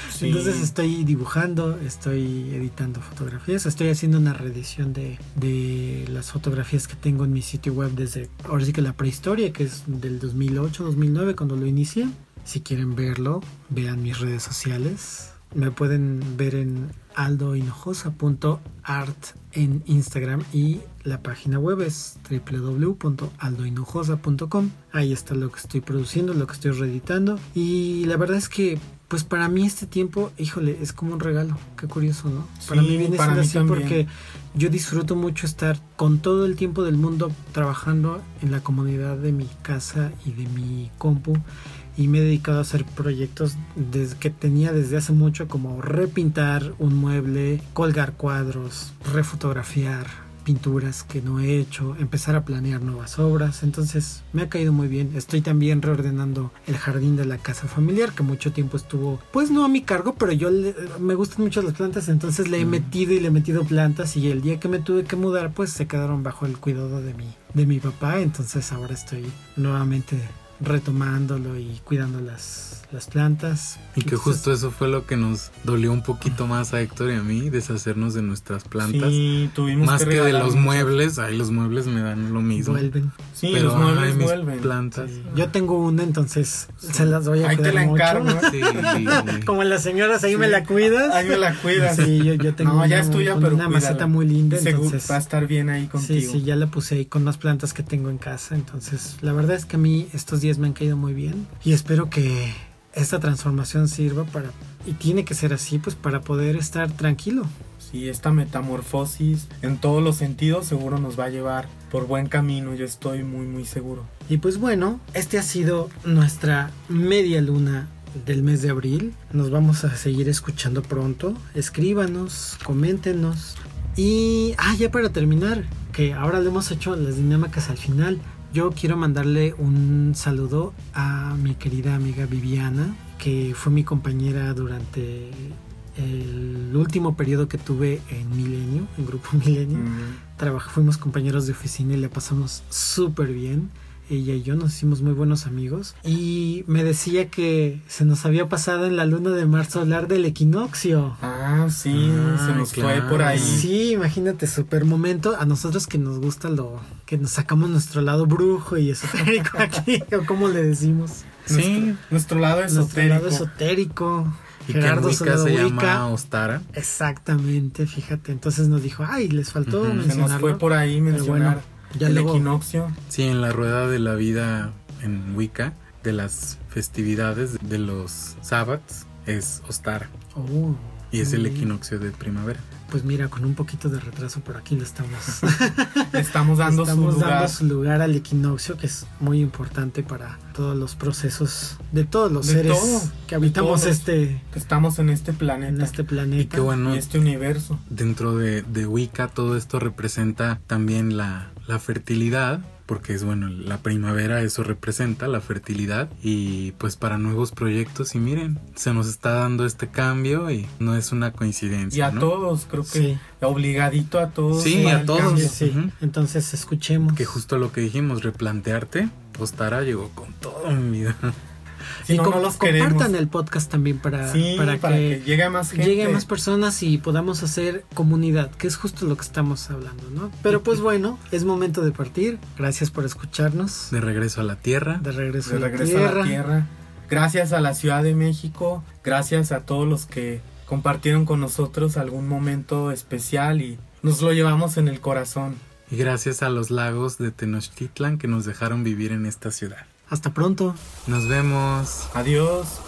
Sí. Entonces estoy dibujando, estoy editando fotografías, estoy haciendo una reedición de, de las fotografías que tengo en mi sitio web desde ahora sí que la prehistoria, que es del 2008-2009 cuando lo inicié. Si quieren verlo, vean mis redes sociales. Me pueden ver en aldohinojosa.art en Instagram y la página web es www.aldohinojosa.com. Ahí está lo que estoy produciendo, lo que estoy reeditando y la verdad es que pues para mí este tiempo, híjole, es como un regalo. Qué curioso, ¿no? para mí viene siendo así porque yo disfruto mucho estar con todo el tiempo del mundo trabajando en la comunidad de mi casa y de mi compu y me he dedicado a hacer proyectos desde que tenía desde hace mucho como repintar un mueble, colgar cuadros, refotografiar pinturas que no he hecho, empezar a planear nuevas obras, entonces me ha caído muy bien. Estoy también reordenando el jardín de la casa familiar que mucho tiempo estuvo, pues no a mi cargo, pero yo le- me gustan mucho las plantas, entonces le he metido y le he metido plantas y el día que me tuve que mudar, pues se quedaron bajo el cuidado de mi de mi papá, entonces ahora estoy nuevamente retomándolo y cuidando las las plantas. Y que justo eso fue lo que nos dolió un poquito más a Héctor y a mí, deshacernos de nuestras plantas. Sí, tuvimos más que, de regalar los muebles, ay, los muebles me dan lo mismo. vuelven. Sí, Pero, los muebles ay, mis vuelven. plantas. Sí. Yo tengo una, entonces se las voy a Ahí te cuidar la mucho. encargo. Sí. Como las señoras, ahí Sí. me la cuidas. Ahí me la cuidas. Sí, yo, yo tengo No, ya una, es tuya, pero una cuídala. maceta muy linda, entonces va a estar bien ahí sí, contigo. sí, ya la puse ahí con las plantas que tengo en casa, entonces la verdad es que a mí estos días me han caído muy bien y espero que esta transformación sirva para y tiene que ser así, pues para poder estar tranquilo. Sí, esta metamorfosis en todos los sentidos seguro nos va a llevar por buen camino, yo estoy muy muy seguro. Y pues bueno, este ha sido nuestra media luna del mes de abril. Nos vamos a seguir escuchando pronto. Escríbanos, coméntenos. Y, ah, ya para terminar, que ahora le hemos hecho las dinámicas al final. Yo quiero mandarle un saludo a mi querida amiga Viviana, que fue mi compañera durante el último periodo que tuve en Milenio, en Grupo Milenio Mm, trabaj- fuimos compañeros de oficina y le pasamos súper bien. Ella y yo nos hicimos muy buenos amigos. Y me decía que se nos había pasado en la luna de marzo hablar del equinoccio. Ah, sí, Ah, se nos claro. fue por ahí. Sí, imagínate, súper momento. A nosotros que nos gusta lo que nos sacamos nuestro lado brujo y esotérico aquí, o como le decimos. Sí, Nuestro lado Nuestro esotérico. lado esotérico. y que en Gerardo Wicca Soldado se llama Ostara. Exactamente, fíjate. Entonces nos dijo, ay, les faltó Ujú. Se nos se nos mencionarlo. fue por ahí mencionar ya el luego- equinoccio. Sí, en la rueda de la vida en Wicca, de las festividades de los sábados, es Ostara. Oh, Y es el equinoccio de primavera. Pues mira, con un poquito de retraso por aquí le estamos, estamos dando estamos su lugar. dando su lugar al equinoccio, que es muy importante para todos los procesos de todos los De seres todo, que habitamos este Que estamos en este planeta. en este Y planeta. qué bueno, y este universo. dentro de, de Wicca todo esto representa también la, la fertilidad, porque es bueno, la primavera eso representa la fertilidad y pues para nuevos proyectos y miren, se nos está dando este cambio y no es una Y coincidencia. a ¿no? todos, creo que Sí. obligadito a todos. Sí, a todos. cambio. Sí, Ujú. entonces escuchemos. Que justo lo que dijimos, replantearte, Ostara llegó con todo mi vida. Si y no, com- no los queremos. compartan el podcast también para, Sí, para, que, llegue a más gente. llegue a más personas y podamos hacer comunidad, que es justo lo que estamos hablando, ¿no? Pero pues bueno, es momento de partir. Gracias por escucharnos. De regreso a la tierra. De regreso, de a la regreso tierra. a la tierra. Gracias a la Ciudad de México, gracias a todos los que compartieron con nosotros algún momento especial y nos lo llevamos en el corazón. Y gracias a los lagos de Tenochtitlan que nos dejaron vivir en esta ciudad. Hasta pronto. Nos vemos. Adiós.